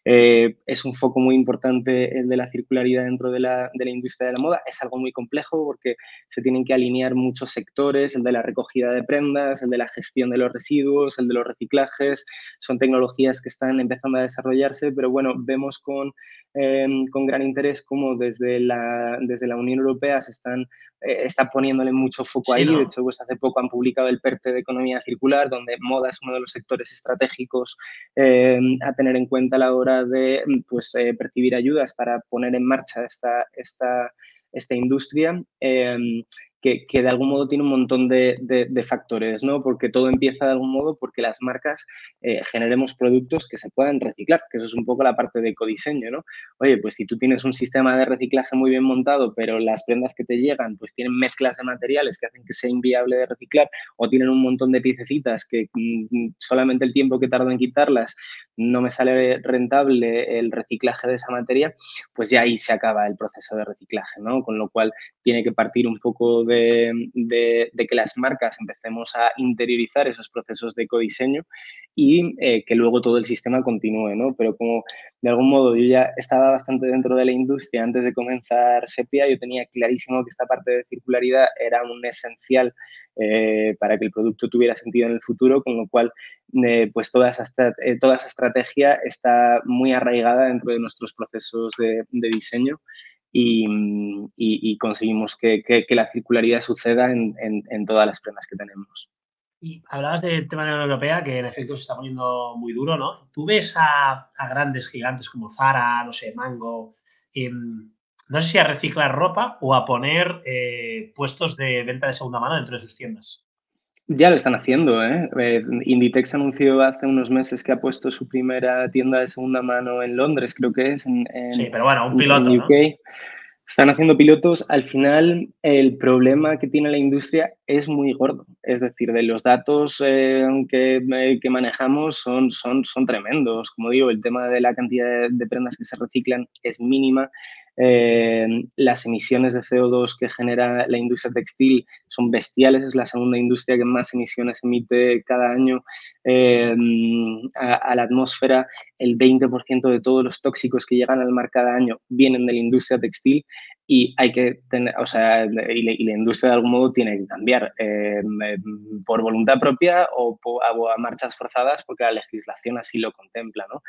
eh, es un foco muy importante el de la circularidad dentro de la, de la, industria de la moda. Es algo muy complejo porque se tienen que alinear muchos sectores, el de la recogida de prendas, el de la gestión de los residuos, el de los reciclajes. Son tecnologías que están empezando a desarrollarse, pero bueno, vemos con, eh, con gran interés cómo desde la, desde la Unión Europea se están eh, está poniéndole mucho foco ahí. De hecho, pues hace poco han publicado el PERTE de Economía Circular, donde moda es uno de los sectores estratégicos eh, a tener en cuenta a la hora de pues, eh, percibir ayudas para poner en marcha esta, esta, esta industria que, de algún modo tiene un montón de, factores, ¿no? Porque todo empieza de algún modo porque las marcas eh, generemos productos que se puedan reciclar, que eso es un poco la parte de ecodiseño, ¿no? Oye, pues si tú tienes un sistema de reciclaje muy bien montado, pero las prendas que te llegan pues tienen mezclas de materiales que hacen que sea inviable de reciclar o tienen un montón de piececitas que mm, solamente el tiempo que tardo en quitarlas no me sale rentable el reciclaje de esa materia, pues ya ahí se acaba el proceso de reciclaje, ¿no? Con lo cual tiene que partir un poco de, que las marcas empecemos a interiorizar esos procesos de ecodiseño y eh, que luego todo el sistema continúe, ¿no? Pero como de algún modo yo ya estaba bastante dentro de la industria antes de comenzar Sepia, yo tenía clarísimo que esta parte de circularidad era un esencial eh, para que el producto tuviera sentido en el futuro, con lo cual eh, pues toda esa, toda esa estrategia está muy arraigada dentro de nuestros procesos de diseño y, conseguimos que, la circularidad suceda en, todas las prendas que tenemos. Y hablabas del tema de la Unión Europea, que en efecto se está poniendo muy duro, ¿no? Tú ves a, grandes gigantes como Zara, no sé, Mango, em, no sé si a reciclar ropa o a poner eh, puestos de venta de segunda mano dentro de sus tiendas. Ya lo están haciendo, ¿eh? ¿eh? Inditex anunció hace unos meses que ha puesto su primera tienda de segunda mano en Londres, creo que es. En, sí, pero bueno, un piloto. UK. Están haciendo pilotos. Al final, el problema que tiene la industria es muy gordo. Es decir, de los datos eh, que, que, manejamos son, son, son tremendos. Como digo, el tema de la cantidad de prendas que se reciclan es mínima. Eh, las emisiones de CO2 que genera la industria textil son bestiales, es la segunda industria que más emisiones emite cada año eh, a, la atmósfera. El 20% de todos los tóxicos que llegan al mar cada año vienen de la industria textil y hay que tener, o sea, y, la industria de algún modo tiene que cambiar eh, por voluntad propia o, a marchas forzadas porque la legislación así lo contempla, ¿no?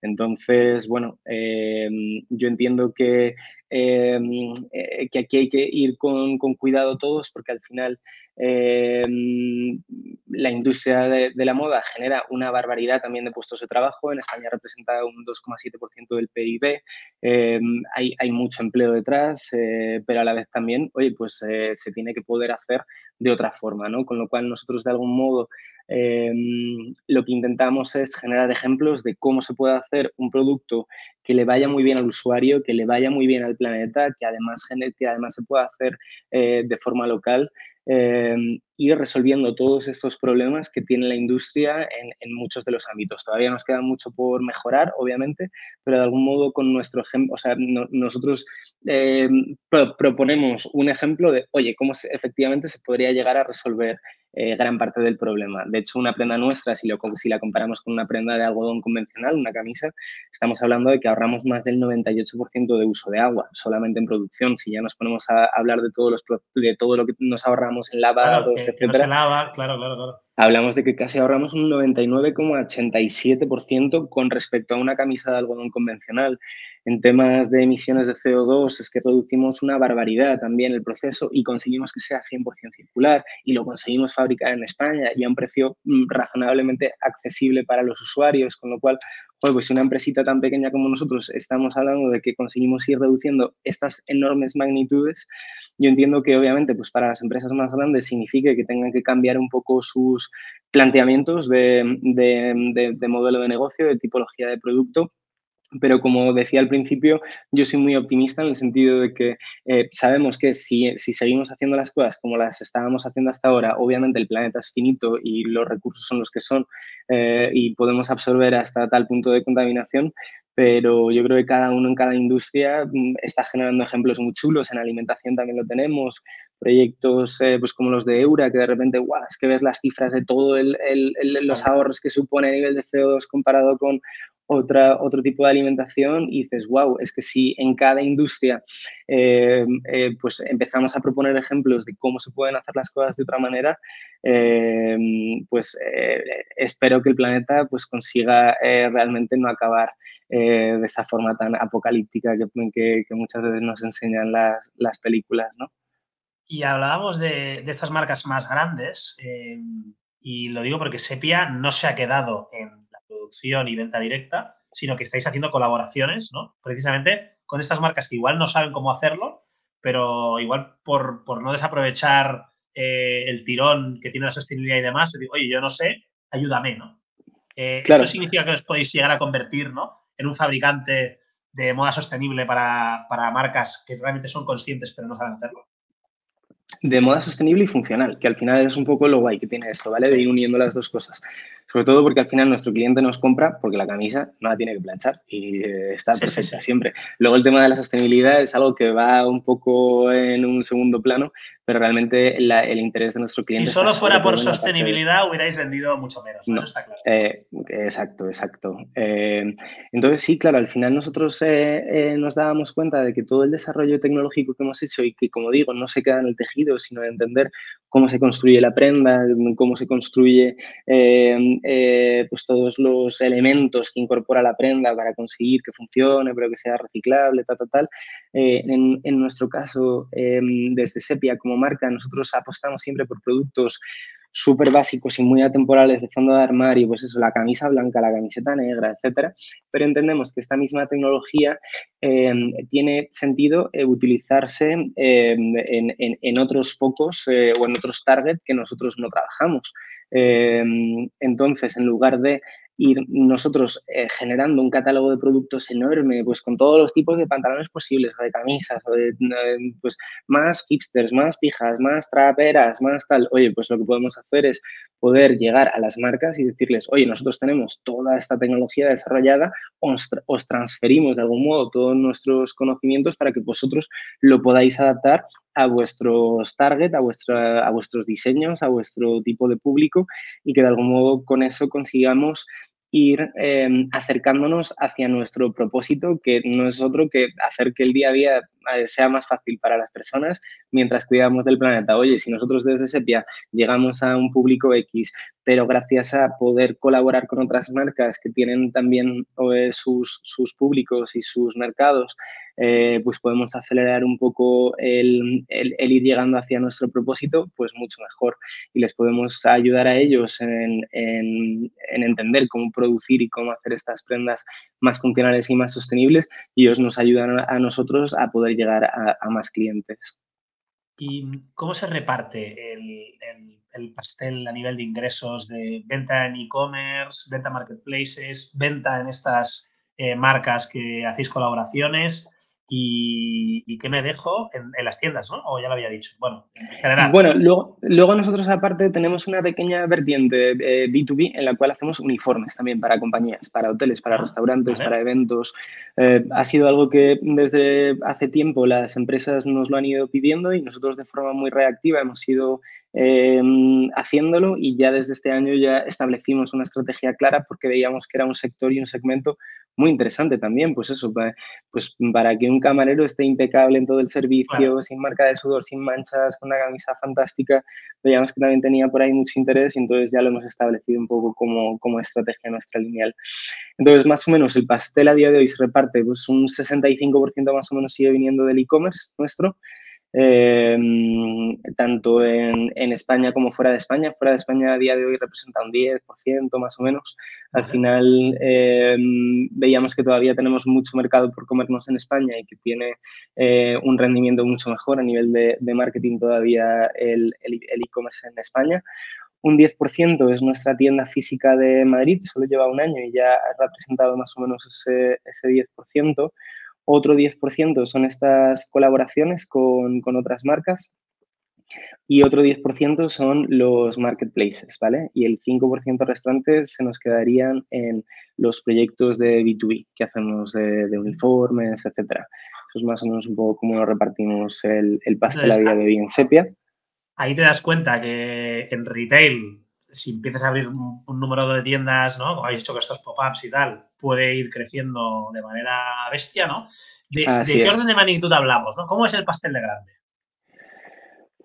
Entonces, bueno, em, yo entiendo que, eh, que aquí hay que ir con, con cuidado todos porque al final em, la industria de, la moda genera una barbaridad también de puestos de trabajo. En España representa un 2,7% del PIB. hay, hay, mucho empleo detrás, eh, pero a la vez también, oye, pues eh, se tiene que poder hacer de otra forma, ¿no? Con lo cual nosotros de algún modo lo que intentamos es generar ejemplos de cómo se puede hacer un producto que le vaya muy bien al usuario, que le vaya muy bien al planeta, que además, que además se pueda hacer eh, de forma local eh, ir resolviendo todos estos problemas que tiene la industria en, muchos de los ámbitos. Todavía nos queda mucho por mejorar, obviamente, pero de algún modo con nuestro ejemplo, o sea, nosotros eh, proponemos un ejemplo de, oye, cómo efectivamente se podría llegar a resolver eh, gran parte del problema. De hecho, una prenda nuestra, si, lo, si la comparamos con una prenda de algodón convencional, una camisa, estamos hablando de que ahorramos más del 98% de uso de agua solamente en producción. Si ya nos ponemos a hablar de, todos los, de todo lo que nos ahorramos en lavados, etcétera. Lava, claro, claro, claro. Hablamos de que casi ahorramos un 99,87% con respecto a una camisa de algodón convencional. En temas de emisiones de CO2 es que reducimos una barbaridad también el proceso y conseguimos que sea 100% circular y lo conseguimos fabricar en España y a un precio mm, razonablemente accesible para los usuarios, con lo cual, pues si una empresita tan pequeña como nosotros estamos hablando de que conseguimos ir reduciendo estas enormes magnitudes, yo entiendo que obviamente pues para las empresas más grandes significa que tengan que cambiar un poco sus planteamientos de, de modelo de negocio, de tipología de producto pero como decía al principio, yo soy muy optimista en el sentido de que eh, sabemos que si, si, seguimos haciendo las cosas como las estábamos haciendo hasta ahora, obviamente el planeta es finito y los recursos son los que son eh, y podemos absorber hasta tal punto de contaminación, pero yo creo que cada uno en cada industria mm, está generando ejemplos muy chulos. En alimentación también lo tenemos, proyectos eh, pues como los de Eura, que de repente, guau, es que ves las cifras de todos los ahorros que supone a nivel de CO2 comparado con otra, otro tipo de alimentación y dices, wow, es que si en cada industria eh, eh, pues empezamos a proponer ejemplos de cómo se pueden hacer las cosas de otra manera, eh, pues espero que el planeta pues consiga realmente no acabar de esa forma tan apocalíptica que, que, muchas veces nos enseñan las, las películas, ¿no? Y hablábamos de, de estas marcas más grandes, y lo digo porque Sepia no se ha quedado en producción y venta directa, sino que estáis haciendo colaboraciones, ¿no? Precisamente con estas marcas que igual no saben cómo hacerlo, pero igual por, no desaprovechar eh, el tirón que tiene la sostenibilidad y demás, digo, oye, yo no sé, ayúdame, ¿no? Eh, Esto significa que os podéis llegar a convertir, ¿no? En un fabricante de moda sostenible para, para marcas que realmente son conscientes pero no saben hacerlo de moda sostenible y funcional, que al final es un poco lo guay que tiene esto, ¿vale? De ir uniendo las dos cosas. Sobre todo porque al final nuestro cliente nos compra porque la camisa no la tiene que planchar y eh, está perfecta siempre. Luego el tema de la sostenibilidad es algo que va un poco en un segundo plano, pero realmente el interés de nuestro cliente... Si solo fuera por sostenibilidad hubierais vendido mucho menos, eso está claro. Eh, exacto, exacto. Eh, entonces sí, claro, al final nosotros nos dábamos cuenta de que todo el desarrollo tecnológico que hemos hecho y que, como digo, no se queda en el tejido, sino de entender cómo se construye la prenda, cómo se construye eh, pues todos los elementos que incorpora la prenda para conseguir que funcione, pero que sea reciclable, tal, tal, tal. Eh, en, en, nuestro caso, desde Sepia como marca, nosotros apostamos siempre por productos súper básicos y muy atemporales de fondo de armario, pues eso, la camisa blanca, la camiseta negra, etcétera, pero entendemos que esta misma tecnología em, tiene sentido eh, utilizarse em, en, en, en, otros focos o en otros targets que nosotros no trabajamos. Em, entonces, en lugar de ir nosotros eh, generando un catálogo de productos enorme, pues con todos los tipos de pantalones posibles, o de camisas, o de pues más hipsters, más pijas, más traperas, más tal. Oye, pues lo que podemos hacer es poder llegar a las marcas y decirles, oye, nosotros tenemos toda esta tecnología desarrollada, os, os transferimos de algún modo todos nuestros conocimientos para que vosotros lo podáis adaptar a vuestros target, a, vuestra, a vuestros diseños, a vuestro tipo de público y que de algún modo con eso consigamos ir em, acercándonos hacia nuestro propósito, que no es otro que hacer que el día a día sea más fácil para las personas mientras cuidamos del planeta. Oye, si nosotros desde Sepia llegamos a un público X, pero gracias a poder colaborar con otras marcas que tienen también eh, sus, sus públicos y sus mercados, eh, pues podemos acelerar un poco el, el, ir llegando hacia nuestro propósito, pues mucho mejor. Y les podemos ayudar a ellos en, en, entender cómo producir y cómo hacer estas prendas más funcionales y más sostenibles y ellos nos ayudan a nosotros a poder llegar a, más clientes. ¿Y cómo se reparte el, el, pastel a nivel de ingresos de venta en e-commerce, venta marketplaces, venta en estas eh, marcas que hacéis colaboraciones? Y, qué me dejo en, las tiendas, ¿no? O ya lo había dicho. Bueno, en general. Bueno, luego, luego nosotros aparte tenemos una pequeña vertiente B2B en la cual hacemos uniformes también para compañías, para hoteles, para ah, restaurantes, para eventos. Eh, ha sido algo que desde hace tiempo las empresas nos lo han ido pidiendo y nosotros de forma muy reactiva hemos ido eh, haciéndolo y ya desde este año ya establecimos una estrategia clara porque veíamos que era un sector y un segmento muy interesante también, pues eso, para, pues para que un camarero esté impecable en todo el servicio, sin marca de sudor, sin manchas, con una camisa fantástica, veíamos que también tenía por ahí mucho interés y entonces ya lo hemos establecido un poco como, como estrategia nuestra lineal. Entonces, más o menos, el pastel a día de hoy se reparte, pues un 65% más o menos sigue viniendo del e-commerce nuestro, Em, tanto en, España como fuera de España. Fuera de España a día de hoy representa un 10% más o menos. Al final em, veíamos que todavía tenemos mucho mercado por comernos en España y que tiene eh, un rendimiento mucho mejor a nivel de, marketing todavía el e-commerce en España. Un 10% es nuestra tienda física de Madrid, solo lleva un año y ya ha representado más o menos ese, ese 10%. Otro 10% son estas colaboraciones con, otras marcas y otro 10% son los marketplaces, ¿vale? Y el 5% restante se nos quedarían en los proyectos de B2B que hacemos de, uniformes, etcétera. Eso es más o menos un poco cómo repartimos el, el pastel a día de hoy en Sepia. Ahí te das cuenta que en retail si empiezas a abrir un, número de tiendas, ¿no? Como habéis dicho que estos pop-ups y tal, puede ir creciendo de manera bestia, ¿no? ¿De, qué orden de magnitud hablamos, ¿no? ¿Cómo es el pastel de grande?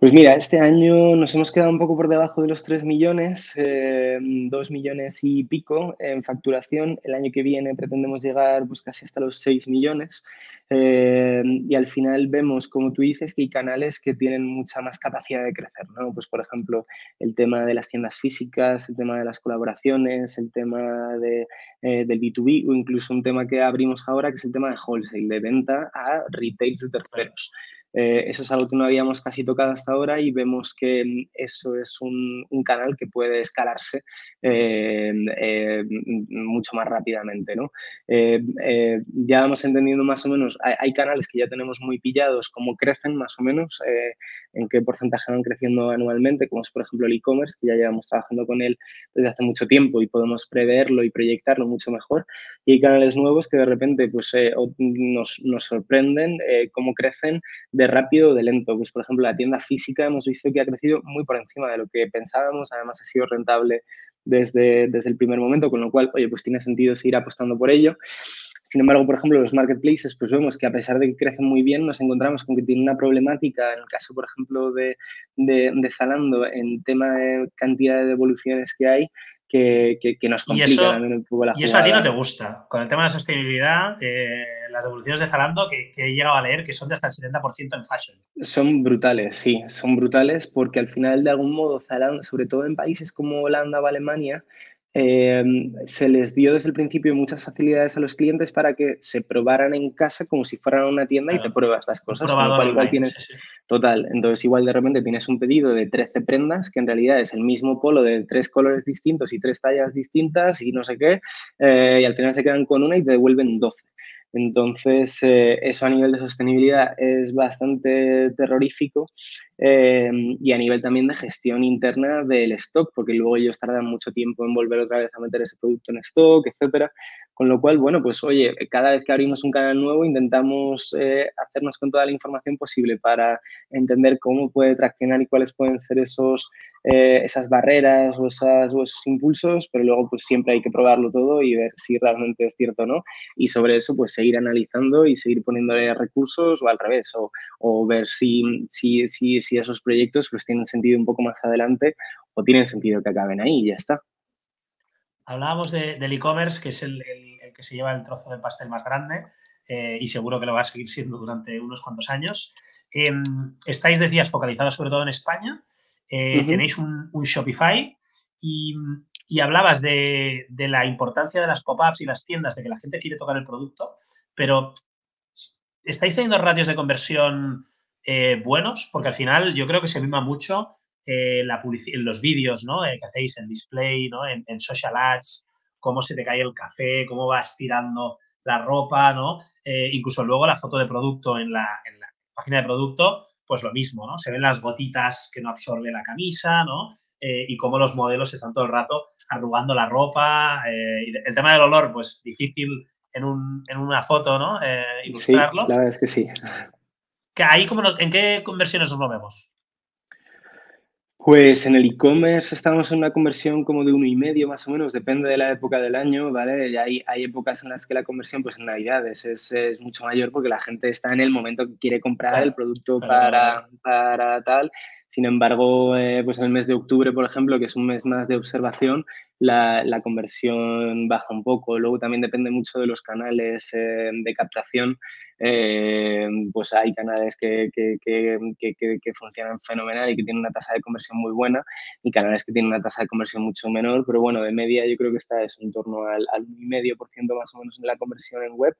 Pues mira, este año nos hemos quedado un poco por debajo de los 3 millones, eh, 2 millones y pico en facturación. El año que viene pretendemos llegar pues, casi hasta los 6 millones. Eh, y al final vemos, como tú dices, que hay canales que tienen mucha más capacidad de crecer. ¿no? Pues, por ejemplo, el tema de las tiendas físicas, el tema de las colaboraciones, el tema de, eh, del B2B o incluso un tema que abrimos ahora, que es el tema de wholesale, de venta a retails de terceros. Eh, eso es algo que no habíamos casi tocado hasta ahora y vemos que mm, eso es un, canal que puede escalarse eh, eh, mucho más rápidamente. ¿no? ya vamos entendiendo más o menos, hay, canales que ya tenemos muy pillados, cómo crecen más o menos, en qué porcentaje van creciendo anualmente, como es por ejemplo el e-commerce, que ya llevamos trabajando con él desde hace mucho tiempo y podemos preverlo y proyectarlo mucho mejor. Y hay canales nuevos que de repente pues, nos, nos, sorprenden cómo crecen rápido o de lento. Pues, por ejemplo, la tienda física hemos visto que ha crecido muy por encima de lo que pensábamos, además ha sido rentable desde, desde el primer momento, con lo cual, oye, pues tiene sentido seguir apostando por ello. Sin embargo, por ejemplo, los marketplaces, pues vemos que a pesar de que crecen muy bien, nos encontramos con que tienen una problemática, en el caso, por ejemplo, de, de, de Zalando, en tema de cantidad de devoluciones que hay, que, nos complica eso, también un poco la Y eso a ti no te gusta. Con el tema de la sostenibilidad, eh, las devoluciones de Zalando, que, que, he llegado a leer que son de hasta el 70% en fashion. Son brutales, sí, son brutales porque al final, de algún modo, Zalando, sobre todo en países como Holanda o Alemania, Em, se les dio desde el principio muchas facilidades a los clientes para que se probaran en casa como si fueran a una tienda y te pruebas las cosas. igual tienes, Total, entonces igual de repente tienes un pedido de 13 prendas que en realidad es el mismo polo de tres colores distintos y tres tallas distintas y no sé qué, eh, y al final se quedan con una y te devuelven 12. Entonces, eh, eso a nivel de sostenibilidad es bastante terrorífico em, y a nivel también de gestión interna del stock, porque luego ellos tardan mucho tiempo en volver otra vez a meter ese producto en stock, etcétera. Con lo cual, bueno, pues oye, cada vez que abrimos un canal nuevo intentamos eh, hacernos con toda la información posible para entender cómo puede traccionar y cuáles pueden ser esos, eh, esas barreras o, esas, o, esos impulsos, pero luego pues siempre hay que probarlo todo y ver si realmente es cierto o no. Y sobre eso pues seguir analizando y seguir poniéndole recursos o al revés, o, ver si, si, si, si esos proyectos pues tienen sentido un poco más adelante o tienen sentido que acaben ahí y ya está. Hablábamos del e-commerce, que es el, que se lleva el trozo de pastel más grande eh, y seguro que lo va a seguir siendo durante unos cuantos años. Em, estáis, decías, focalizados sobre todo en España. Eh, tenéis un, Shopify y, hablabas de, la importancia de las pop-ups y las tiendas, de que la gente quiere tocar el producto, pero ¿estáis teniendo ratios de conversión eh, buenos? Porque al final yo creo que se mima mucho eh, la los vídeos ¿no? Eh, que hacéis en display, ¿no? En, social ads, cómo se te cae el café, cómo vas tirando la ropa, ¿no? Eh, incluso luego la foto de producto en la, página de producto, pues lo mismo, ¿no? Se ven las gotitas que no absorbe la camisa, ¿no? y cómo los modelos están todo el rato arrugando la ropa. el tema del olor, pues difícil en, una foto, ¿no? ilustrarlo. Sí, la verdad es que sí. ahí, ¿En qué conversiones nos movemos? Pues en el e-commerce estamos en una conversión como de uno y medio más o menos, depende de la época del año, ¿vale? Y hay, hay épocas en las que la conversión, pues en Navidades, es, es, mucho mayor porque la gente está en el momento que quiere comprar el producto para, para tal. Sin embargo, eh, pues en el mes de octubre, por ejemplo, que es un mes más de observación, la, la conversión baja un poco. Luego también depende mucho de los canales eh, de captación eh, pues hay canales que, que, que, funcionan fenomenal y que tienen una tasa de conversión muy buena y canales que tienen una tasa de conversión mucho menor, pero bueno, de media yo creo que está en torno al, al 1,5% más o menos en la conversión en web.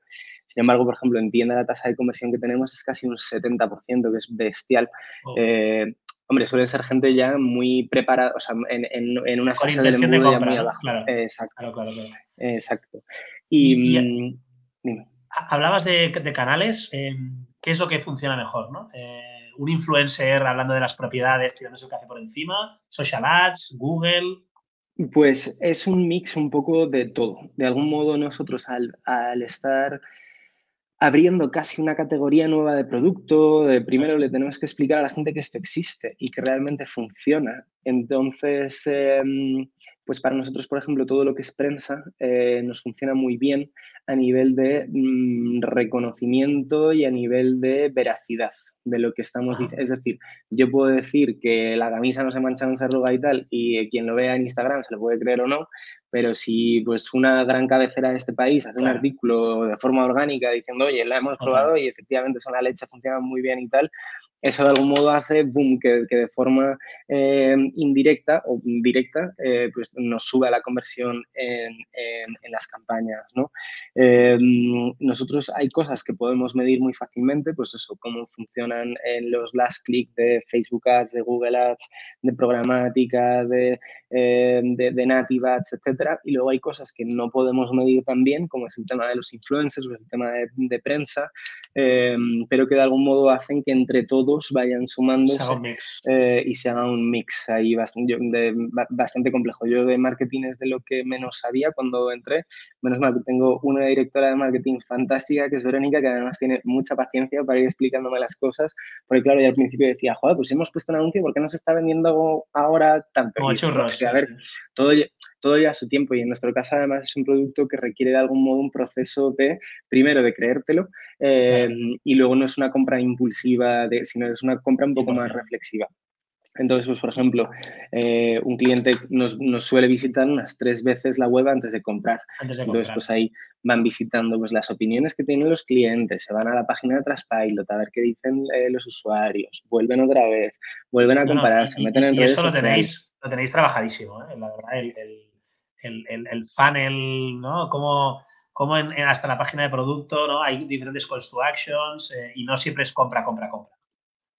Sin embargo, por ejemplo, en tienda la tasa de conversión que tenemos es casi un 70%, que es bestial. Oh. Eh, hombre, suele ser gente ya muy preparada, o sea, en, en, una fase del embudo ya muy abajo. Exacto. Claro, claro, Exacto. Y, mm, dime. Hablabas de, canales. Eh, ¿Qué es lo que funciona mejor? ¿no? Eh, un influencer hablando de las propiedades, tirando su café por encima, social ads, Google. Pues es un mix un poco de todo. De algún modo nosotros al, al estar abriendo casi una categoría nueva de producto, primero le tenemos que explicar a la gente que esto existe y que realmente funciona. Entonces, em, pues para nosotros, por ejemplo, todo lo que es prensa eh, nos funciona muy bien a nivel de mm, reconocimiento y a nivel de veracidad de lo que estamos diciendo. Es decir, yo puedo decir que la camisa no se mancha, no se arruga y tal, y quien lo vea en Instagram se lo puede creer o no, pero si pues una gran cabecera de este país hace un artículo de forma orgánica diciendo, oye, la hemos probado y efectivamente son la leche, funciona muy bien y tal, eso de algún modo hace boom, que, de forma eh, indirecta o directa eh, pues nos sube la conversión en, las campañas. ¿no? Eh, nosotros hay cosas que podemos medir muy fácilmente, pues eso, cómo funcionan en los last click de Facebook Ads, de Google Ads, de programática, de, de, Native Ads, etcétera. Y luego hay cosas que no podemos medir tan bien, como es el tema de los influencers o el tema de, de prensa, pero que de algún modo hacen que entre todos vayan sumándose eh, y se haga un mix ahí bastante, bastante complejo. Yo de marketing es de lo que menos sabía cuando entré. Menos mal que tengo una directora de marketing fantástica, que es Verónica, que además tiene mucha paciencia para ir explicándome las cosas. Porque claro, yo al principio decía, joder, pues hemos puesto un anuncio, ¿por qué no se está vendiendo ahora tanto? Como churros. a ver, todo, todo lleva su tiempo y en nuestro caso además es un producto que requiere de algún modo un proceso de, primero, de creértelo eh, y luego no es una compra impulsiva, de, sino es una compra un poco más reflexiva. Entonces, pues, por ejemplo, eh, un cliente nos, nos, suele visitar unas tres veces la web antes de comprar. Entonces, pues ahí van visitando pues, las opiniones que tienen los clientes, se van a la página de Traspilot a ver qué dicen eh, los usuarios, vuelven otra vez, vuelven a comparar, se meten en y eso lo tenéis, lo tenéis trabajadísimo, la verdad, el, el, el, funnel, ¿no? Cómo, cómo en, hasta la página de producto, ¿no? Hay diferentes calls to actions eh, y no siempre es compra, compra, compra.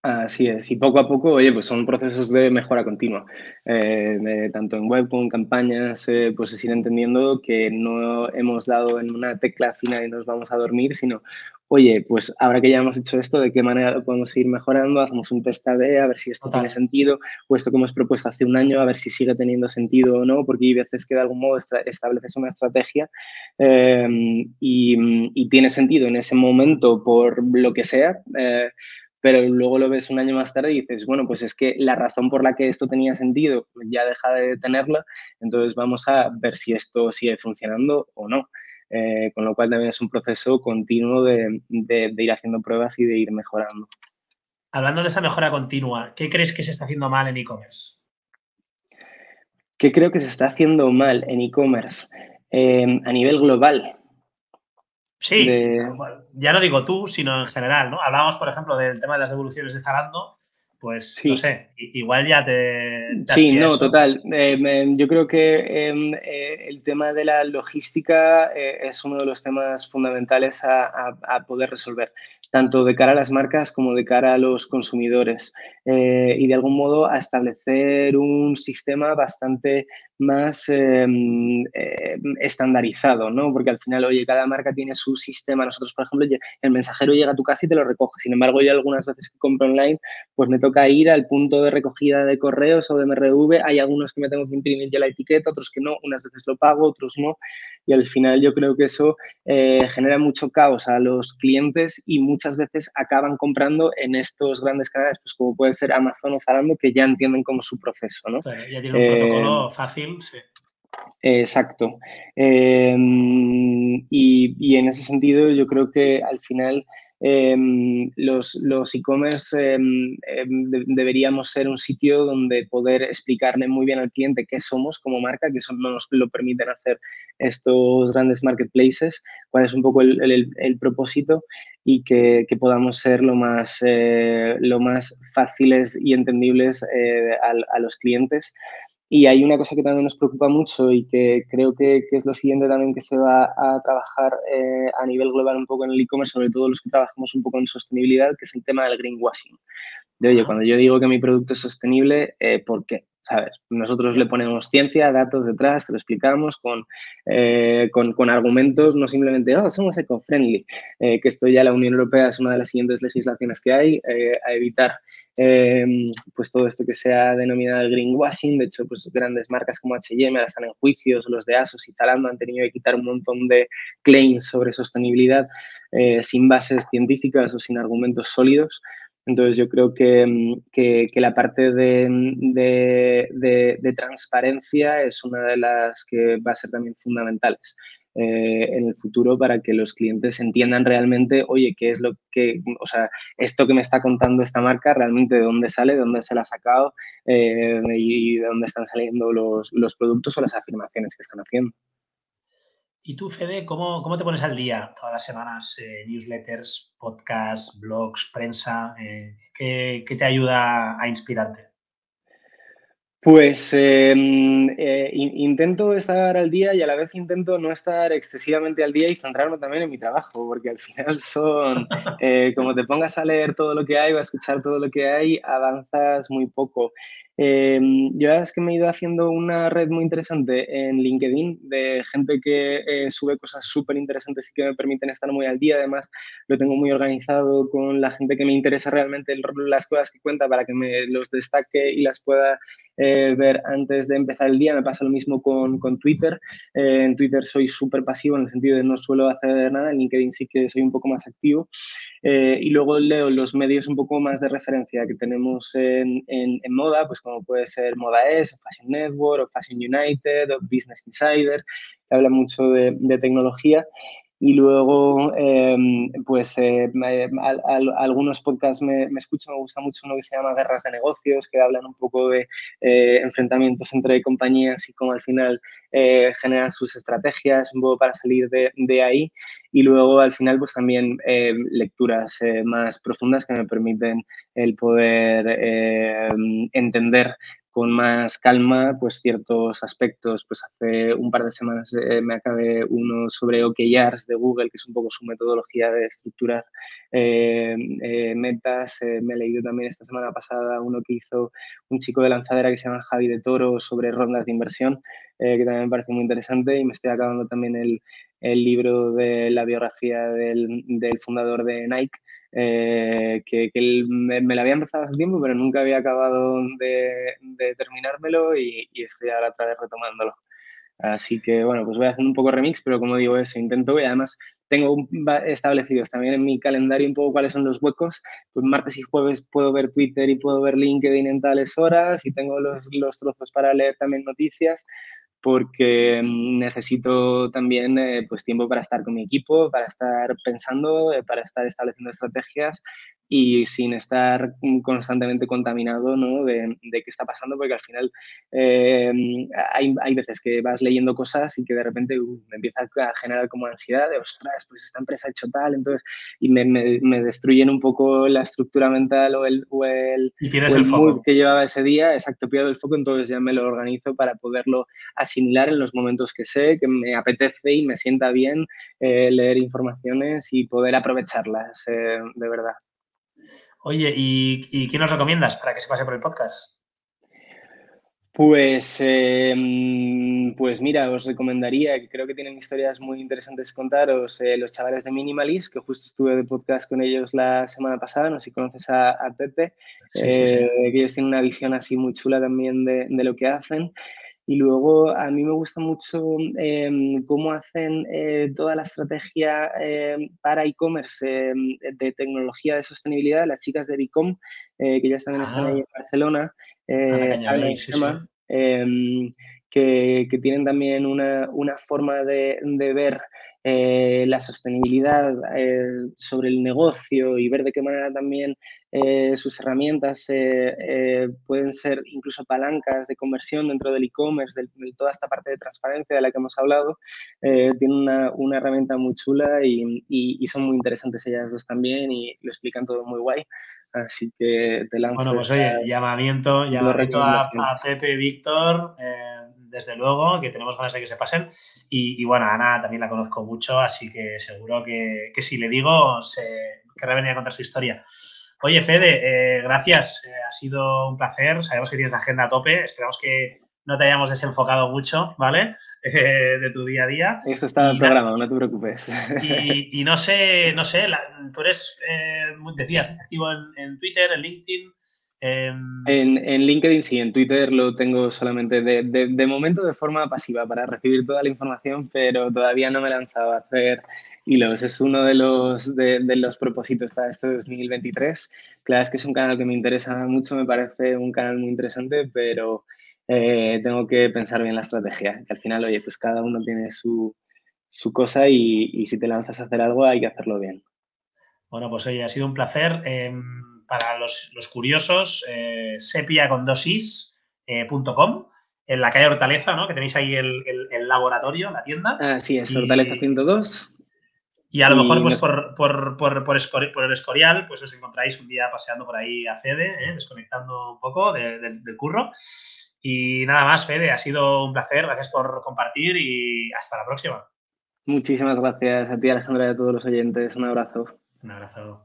Así es, y poco a poco, oye, pues son procesos de mejora continua, eh, tanto en web como en campañas, eh, pues es ir entendiendo que no hemos dado en una tecla final y nos vamos a dormir, sino, oye, pues ahora que ya hemos hecho esto, ¿de qué manera lo podemos seguir mejorando? Hacemos un test A-B, a ver si esto tiene sentido, o esto que hemos propuesto hace un año, a ver si sigue teniendo sentido o no, porque hay veces que de algún modo estableces una estrategia eh, y, y, tiene sentido en ese momento por lo que sea pero luego lo ves un año más tarde y dices, bueno, pues es que la razón por la que esto tenía sentido ya deja de tenerla, entonces vamos a ver si esto sigue funcionando o no. Eh, con lo cual también es un proceso continuo de, ir haciendo pruebas y de ir mejorando. Hablando de esa mejora continua, ¿qué crees que se está haciendo mal en e-commerce? ¿Qué creo que se está haciendo mal en e-commerce? Eh, a nivel global, Sí, ya no digo tú, sino en general, ¿no? Hablábamos, por ejemplo, del tema de las devoluciones de Zalando, pues no sé, igual ya te... sí, no, total. Eh, yo creo que em, eh, el tema de la logística eh, es uno de los temas fundamentales a, poder resolver, tanto de cara a las marcas como de cara a los consumidores. y de algún modo a establecer un sistema bastante más em, estandarizado, ¿no? Porque al final, oye, cada marca tiene su sistema. Nosotros, por ejemplo, el mensajero llega a tu casa y te lo recoge. Sin embargo, yo algunas veces que compro online, pues me toca ir al punto de recogida de correos o de MRV. Hay algunos que me tengo que imprimir ya la etiqueta, otros que no. Unas veces lo pago, otros no. Y al final yo creo que eso eh, genera mucho caos a los clientes y muchas veces acaban comprando en estos grandes canales, pues como puede ser Amazon o Zalando, que ya entienden como su proceso, ¿no? ya tiene un protocolo eh, fácil Exacto. Em, y, en ese sentido yo creo que al final em, los, e-commerce em, deberíamos ser un sitio donde poder explicarle muy bien al cliente qué somos como marca, que eso no nos lo permiten hacer estos grandes marketplaces, cuál es un poco el, propósito y que, podamos ser lo más, eh, lo más fáciles y entendibles eh, a los clientes. Y hay una cosa que también nos preocupa mucho y que creo que, es lo siguiente también que se va a trabajar eh, a nivel global un poco en el e-commerce, sobre todo los que trabajamos un poco en sostenibilidad, que es el tema del greenwashing. De, oye, cuando yo digo que mi producto es sostenible, eh, ¿por qué? ¿Sabes? Nosotros le ponemos ciencia, datos detrás, te lo explicamos con, eh, con, argumentos, no simplemente, oh, somos eco-friendly, que esto ya la Unión Europea es una de las siguientes legislaciones que hay, a evitar Em, pues todo esto que se ha denominado el greenwashing. De hecho, pues grandes marcas como H&M ahora están en juicios, los de ASOS y Zalando han tenido que quitar un montón de claims sobre sostenibilidad eh, sin bases científicas o sin argumentos sólidos. Entonces yo creo que, que, la parte de, de, transparencia es una de las que va a ser también fundamentales. Eh, en el futuro para que los clientes entiendan realmente, oye, qué es lo que, o sea, esto que me está contando esta marca, realmente de dónde sale, de dónde se la ha sacado eh, y de dónde están saliendo los, los, productos o las afirmaciones que están haciendo. ¿Y tú, Fede, cómo, cómo te pones al día todas las semanas? Eh, newsletters, podcasts, blogs, prensa, ¿qué, ¿qué te ayuda a inspirarte? Pues em, eh, intento estar al día y a la vez intento no estar excesivamente al día y centrarme también en mi trabajo, porque al final son, eh, como te pongas a leer todo lo que hay o a escuchar todo lo que hay, avanzas muy poco. Em, yo es que me he ido haciendo una red muy interesante en LinkedIn de gente que eh, sube cosas súper interesantes y que me permiten estar muy al día. Además, lo tengo muy organizado con la gente que me interesa realmente las cosas que cuenta para que me los destaque y las pueda eh, ver antes de empezar el día. Me pasa lo mismo con, con Twitter. Eh, en Twitter soy súper pasivo en el sentido de no suelo hacer nada. En LinkedIn sí que soy un poco más activo. Eh, y luego leo los medios un poco más de referencia que tenemos en, en, moda, pues como puede ser Moda S, Fashion Network, o Fashion United, o Business Insider, que habla mucho de, de tecnología. Y luego, em, pues eh, algunos podcasts me, me, escucho, me gusta mucho uno que se llama Guerras de Negocios, que hablan un poco de eh, enfrentamientos entre compañías y cómo al final eh, generan sus estrategias, un poco para salir de, de ahí. Y luego al final, pues también lecturas más profundas que me permiten el poder entender con más calma pues ciertos aspectos. Pues hace un par de semanas eh, me acabé uno sobre OKRs de Google, que es un poco su metodología de estructurar eh, eh, metas. me he leído también esta semana pasada uno que hizo un chico de lanzadera que se llama Javi de Toro sobre rondas de inversión, que también me parece muy interesante y me estoy acabando también el, el libro de la biografía del, del fundador de Nike, eh, que, me, la había empezado hace tiempo, pero nunca había acabado de, terminármelo y, estoy ahora otra vez retomándolo. Así que bueno, pues voy hacer un poco remix, pero como digo eso, intento y además tengo establecidos también en mi calendario un poco cuáles son los huecos. Pues martes y jueves puedo ver Twitter y puedo ver LinkedIn en tales horas y tengo los trozos para leer también noticias porque mm, necesito también eh, pues tiempo para estar con mi equipo, para estar pensando, eh, para estar estableciendo estrategias y sin estar constantemente contaminado ¿no? de, qué está pasando, porque al final eh, hay, hay, veces que vas leyendo cosas y que de repente uh, me empieza a generar como ansiedad de, ostras, pues esta empresa ha hecho tal, entonces, y me, me, destruyen un poco la estructura mental o el, o el, y el, foco. que llevaba ese día, exacto, pierdo el foco, entonces ya me lo organizo para poderlo asimilar en los momentos que sé, que me apetece y me sienta bien eh, leer informaciones y poder aprovecharlas eh, de verdad. Oye, ¿y, ¿y quién nos recomiendas para que se pase por el podcast? Pues, em, pues mira, os recomendaría, que creo que tienen historias muy interesantes contaros, eh, los chavales de Minimalist, que justo estuve de podcast con ellos la semana pasada, no sé si conoces a, Pepe, eh, que ellos tienen una visión así muy chula también de, de lo que hacen. Y luego a mí me gusta mucho em, cómo hacen eh, toda la estrategia em, para e-commerce em, de tecnología de sostenibilidad, las chicas de Bicom, eh, que ya también están ahí en Barcelona, eh, que, que, tienen también una, una forma de, de ver eh, la sostenibilidad eh, sobre el negocio y ver de qué manera también eh, sus herramientas pueden ser incluso palancas de conversión dentro del e-commerce, de, toda esta parte de transparencia de la que hemos hablado, tienen una, una, herramienta muy chula y, y, son muy interesantes ellas dos también y lo explican todo muy guay. Así que te lanzo. Bueno, pues oye, llamamiento, llamamiento a, a Pepe y Víctor desde luego, que tenemos ganas de que se pasen. Y, bueno, Ana también la conozco mucho, así que seguro que, si le digo, se querrá venir a contar su historia. Oye, Fede, eh, gracias. Eh, ha sido un placer. Sabemos que tienes la agenda a tope. Esperamos que no te hayamos desenfocado mucho, ¿vale? Eh, de tu día a día. Esto está en programa, no te preocupes. Y, no sé, no sé, tú eres, decías, activo en, en, Twitter, en LinkedIn. Em, en, LinkedIn sí, en Twitter lo tengo solamente de, momento de forma pasiva para recibir toda la información, pero todavía no me he lanzado a hacer hilos. Es uno de los, de, los propósitos para este 2023. Claro, es que es un canal que me interesa mucho, me parece un canal muy interesante, pero eh, tengo que pensar bien la estrategia, que al final, oye, pues cada uno tiene su, cosa y, si te lanzas a hacer algo hay que hacerlo bien. Bueno, pues oye, ha sido un placer. Em, para los, curiosos, eh, sepia con dosis, eh, en la calle Hortaleza, ¿no? Que tenéis ahí el, laboratorio, la tienda. Así es, Hortaleza 102. Y a lo mejor, pues por, por, por, por, el Escorial, pues os encontráis un día paseando por ahí a Fede, ¿eh? desconectando un poco del curro. Y nada más, Fede, ha sido un placer. Gracias por compartir y hasta la próxima. Muchísimas gracias a ti, Alejandra, y a todos los oyentes. Un abrazo. Un abrazo.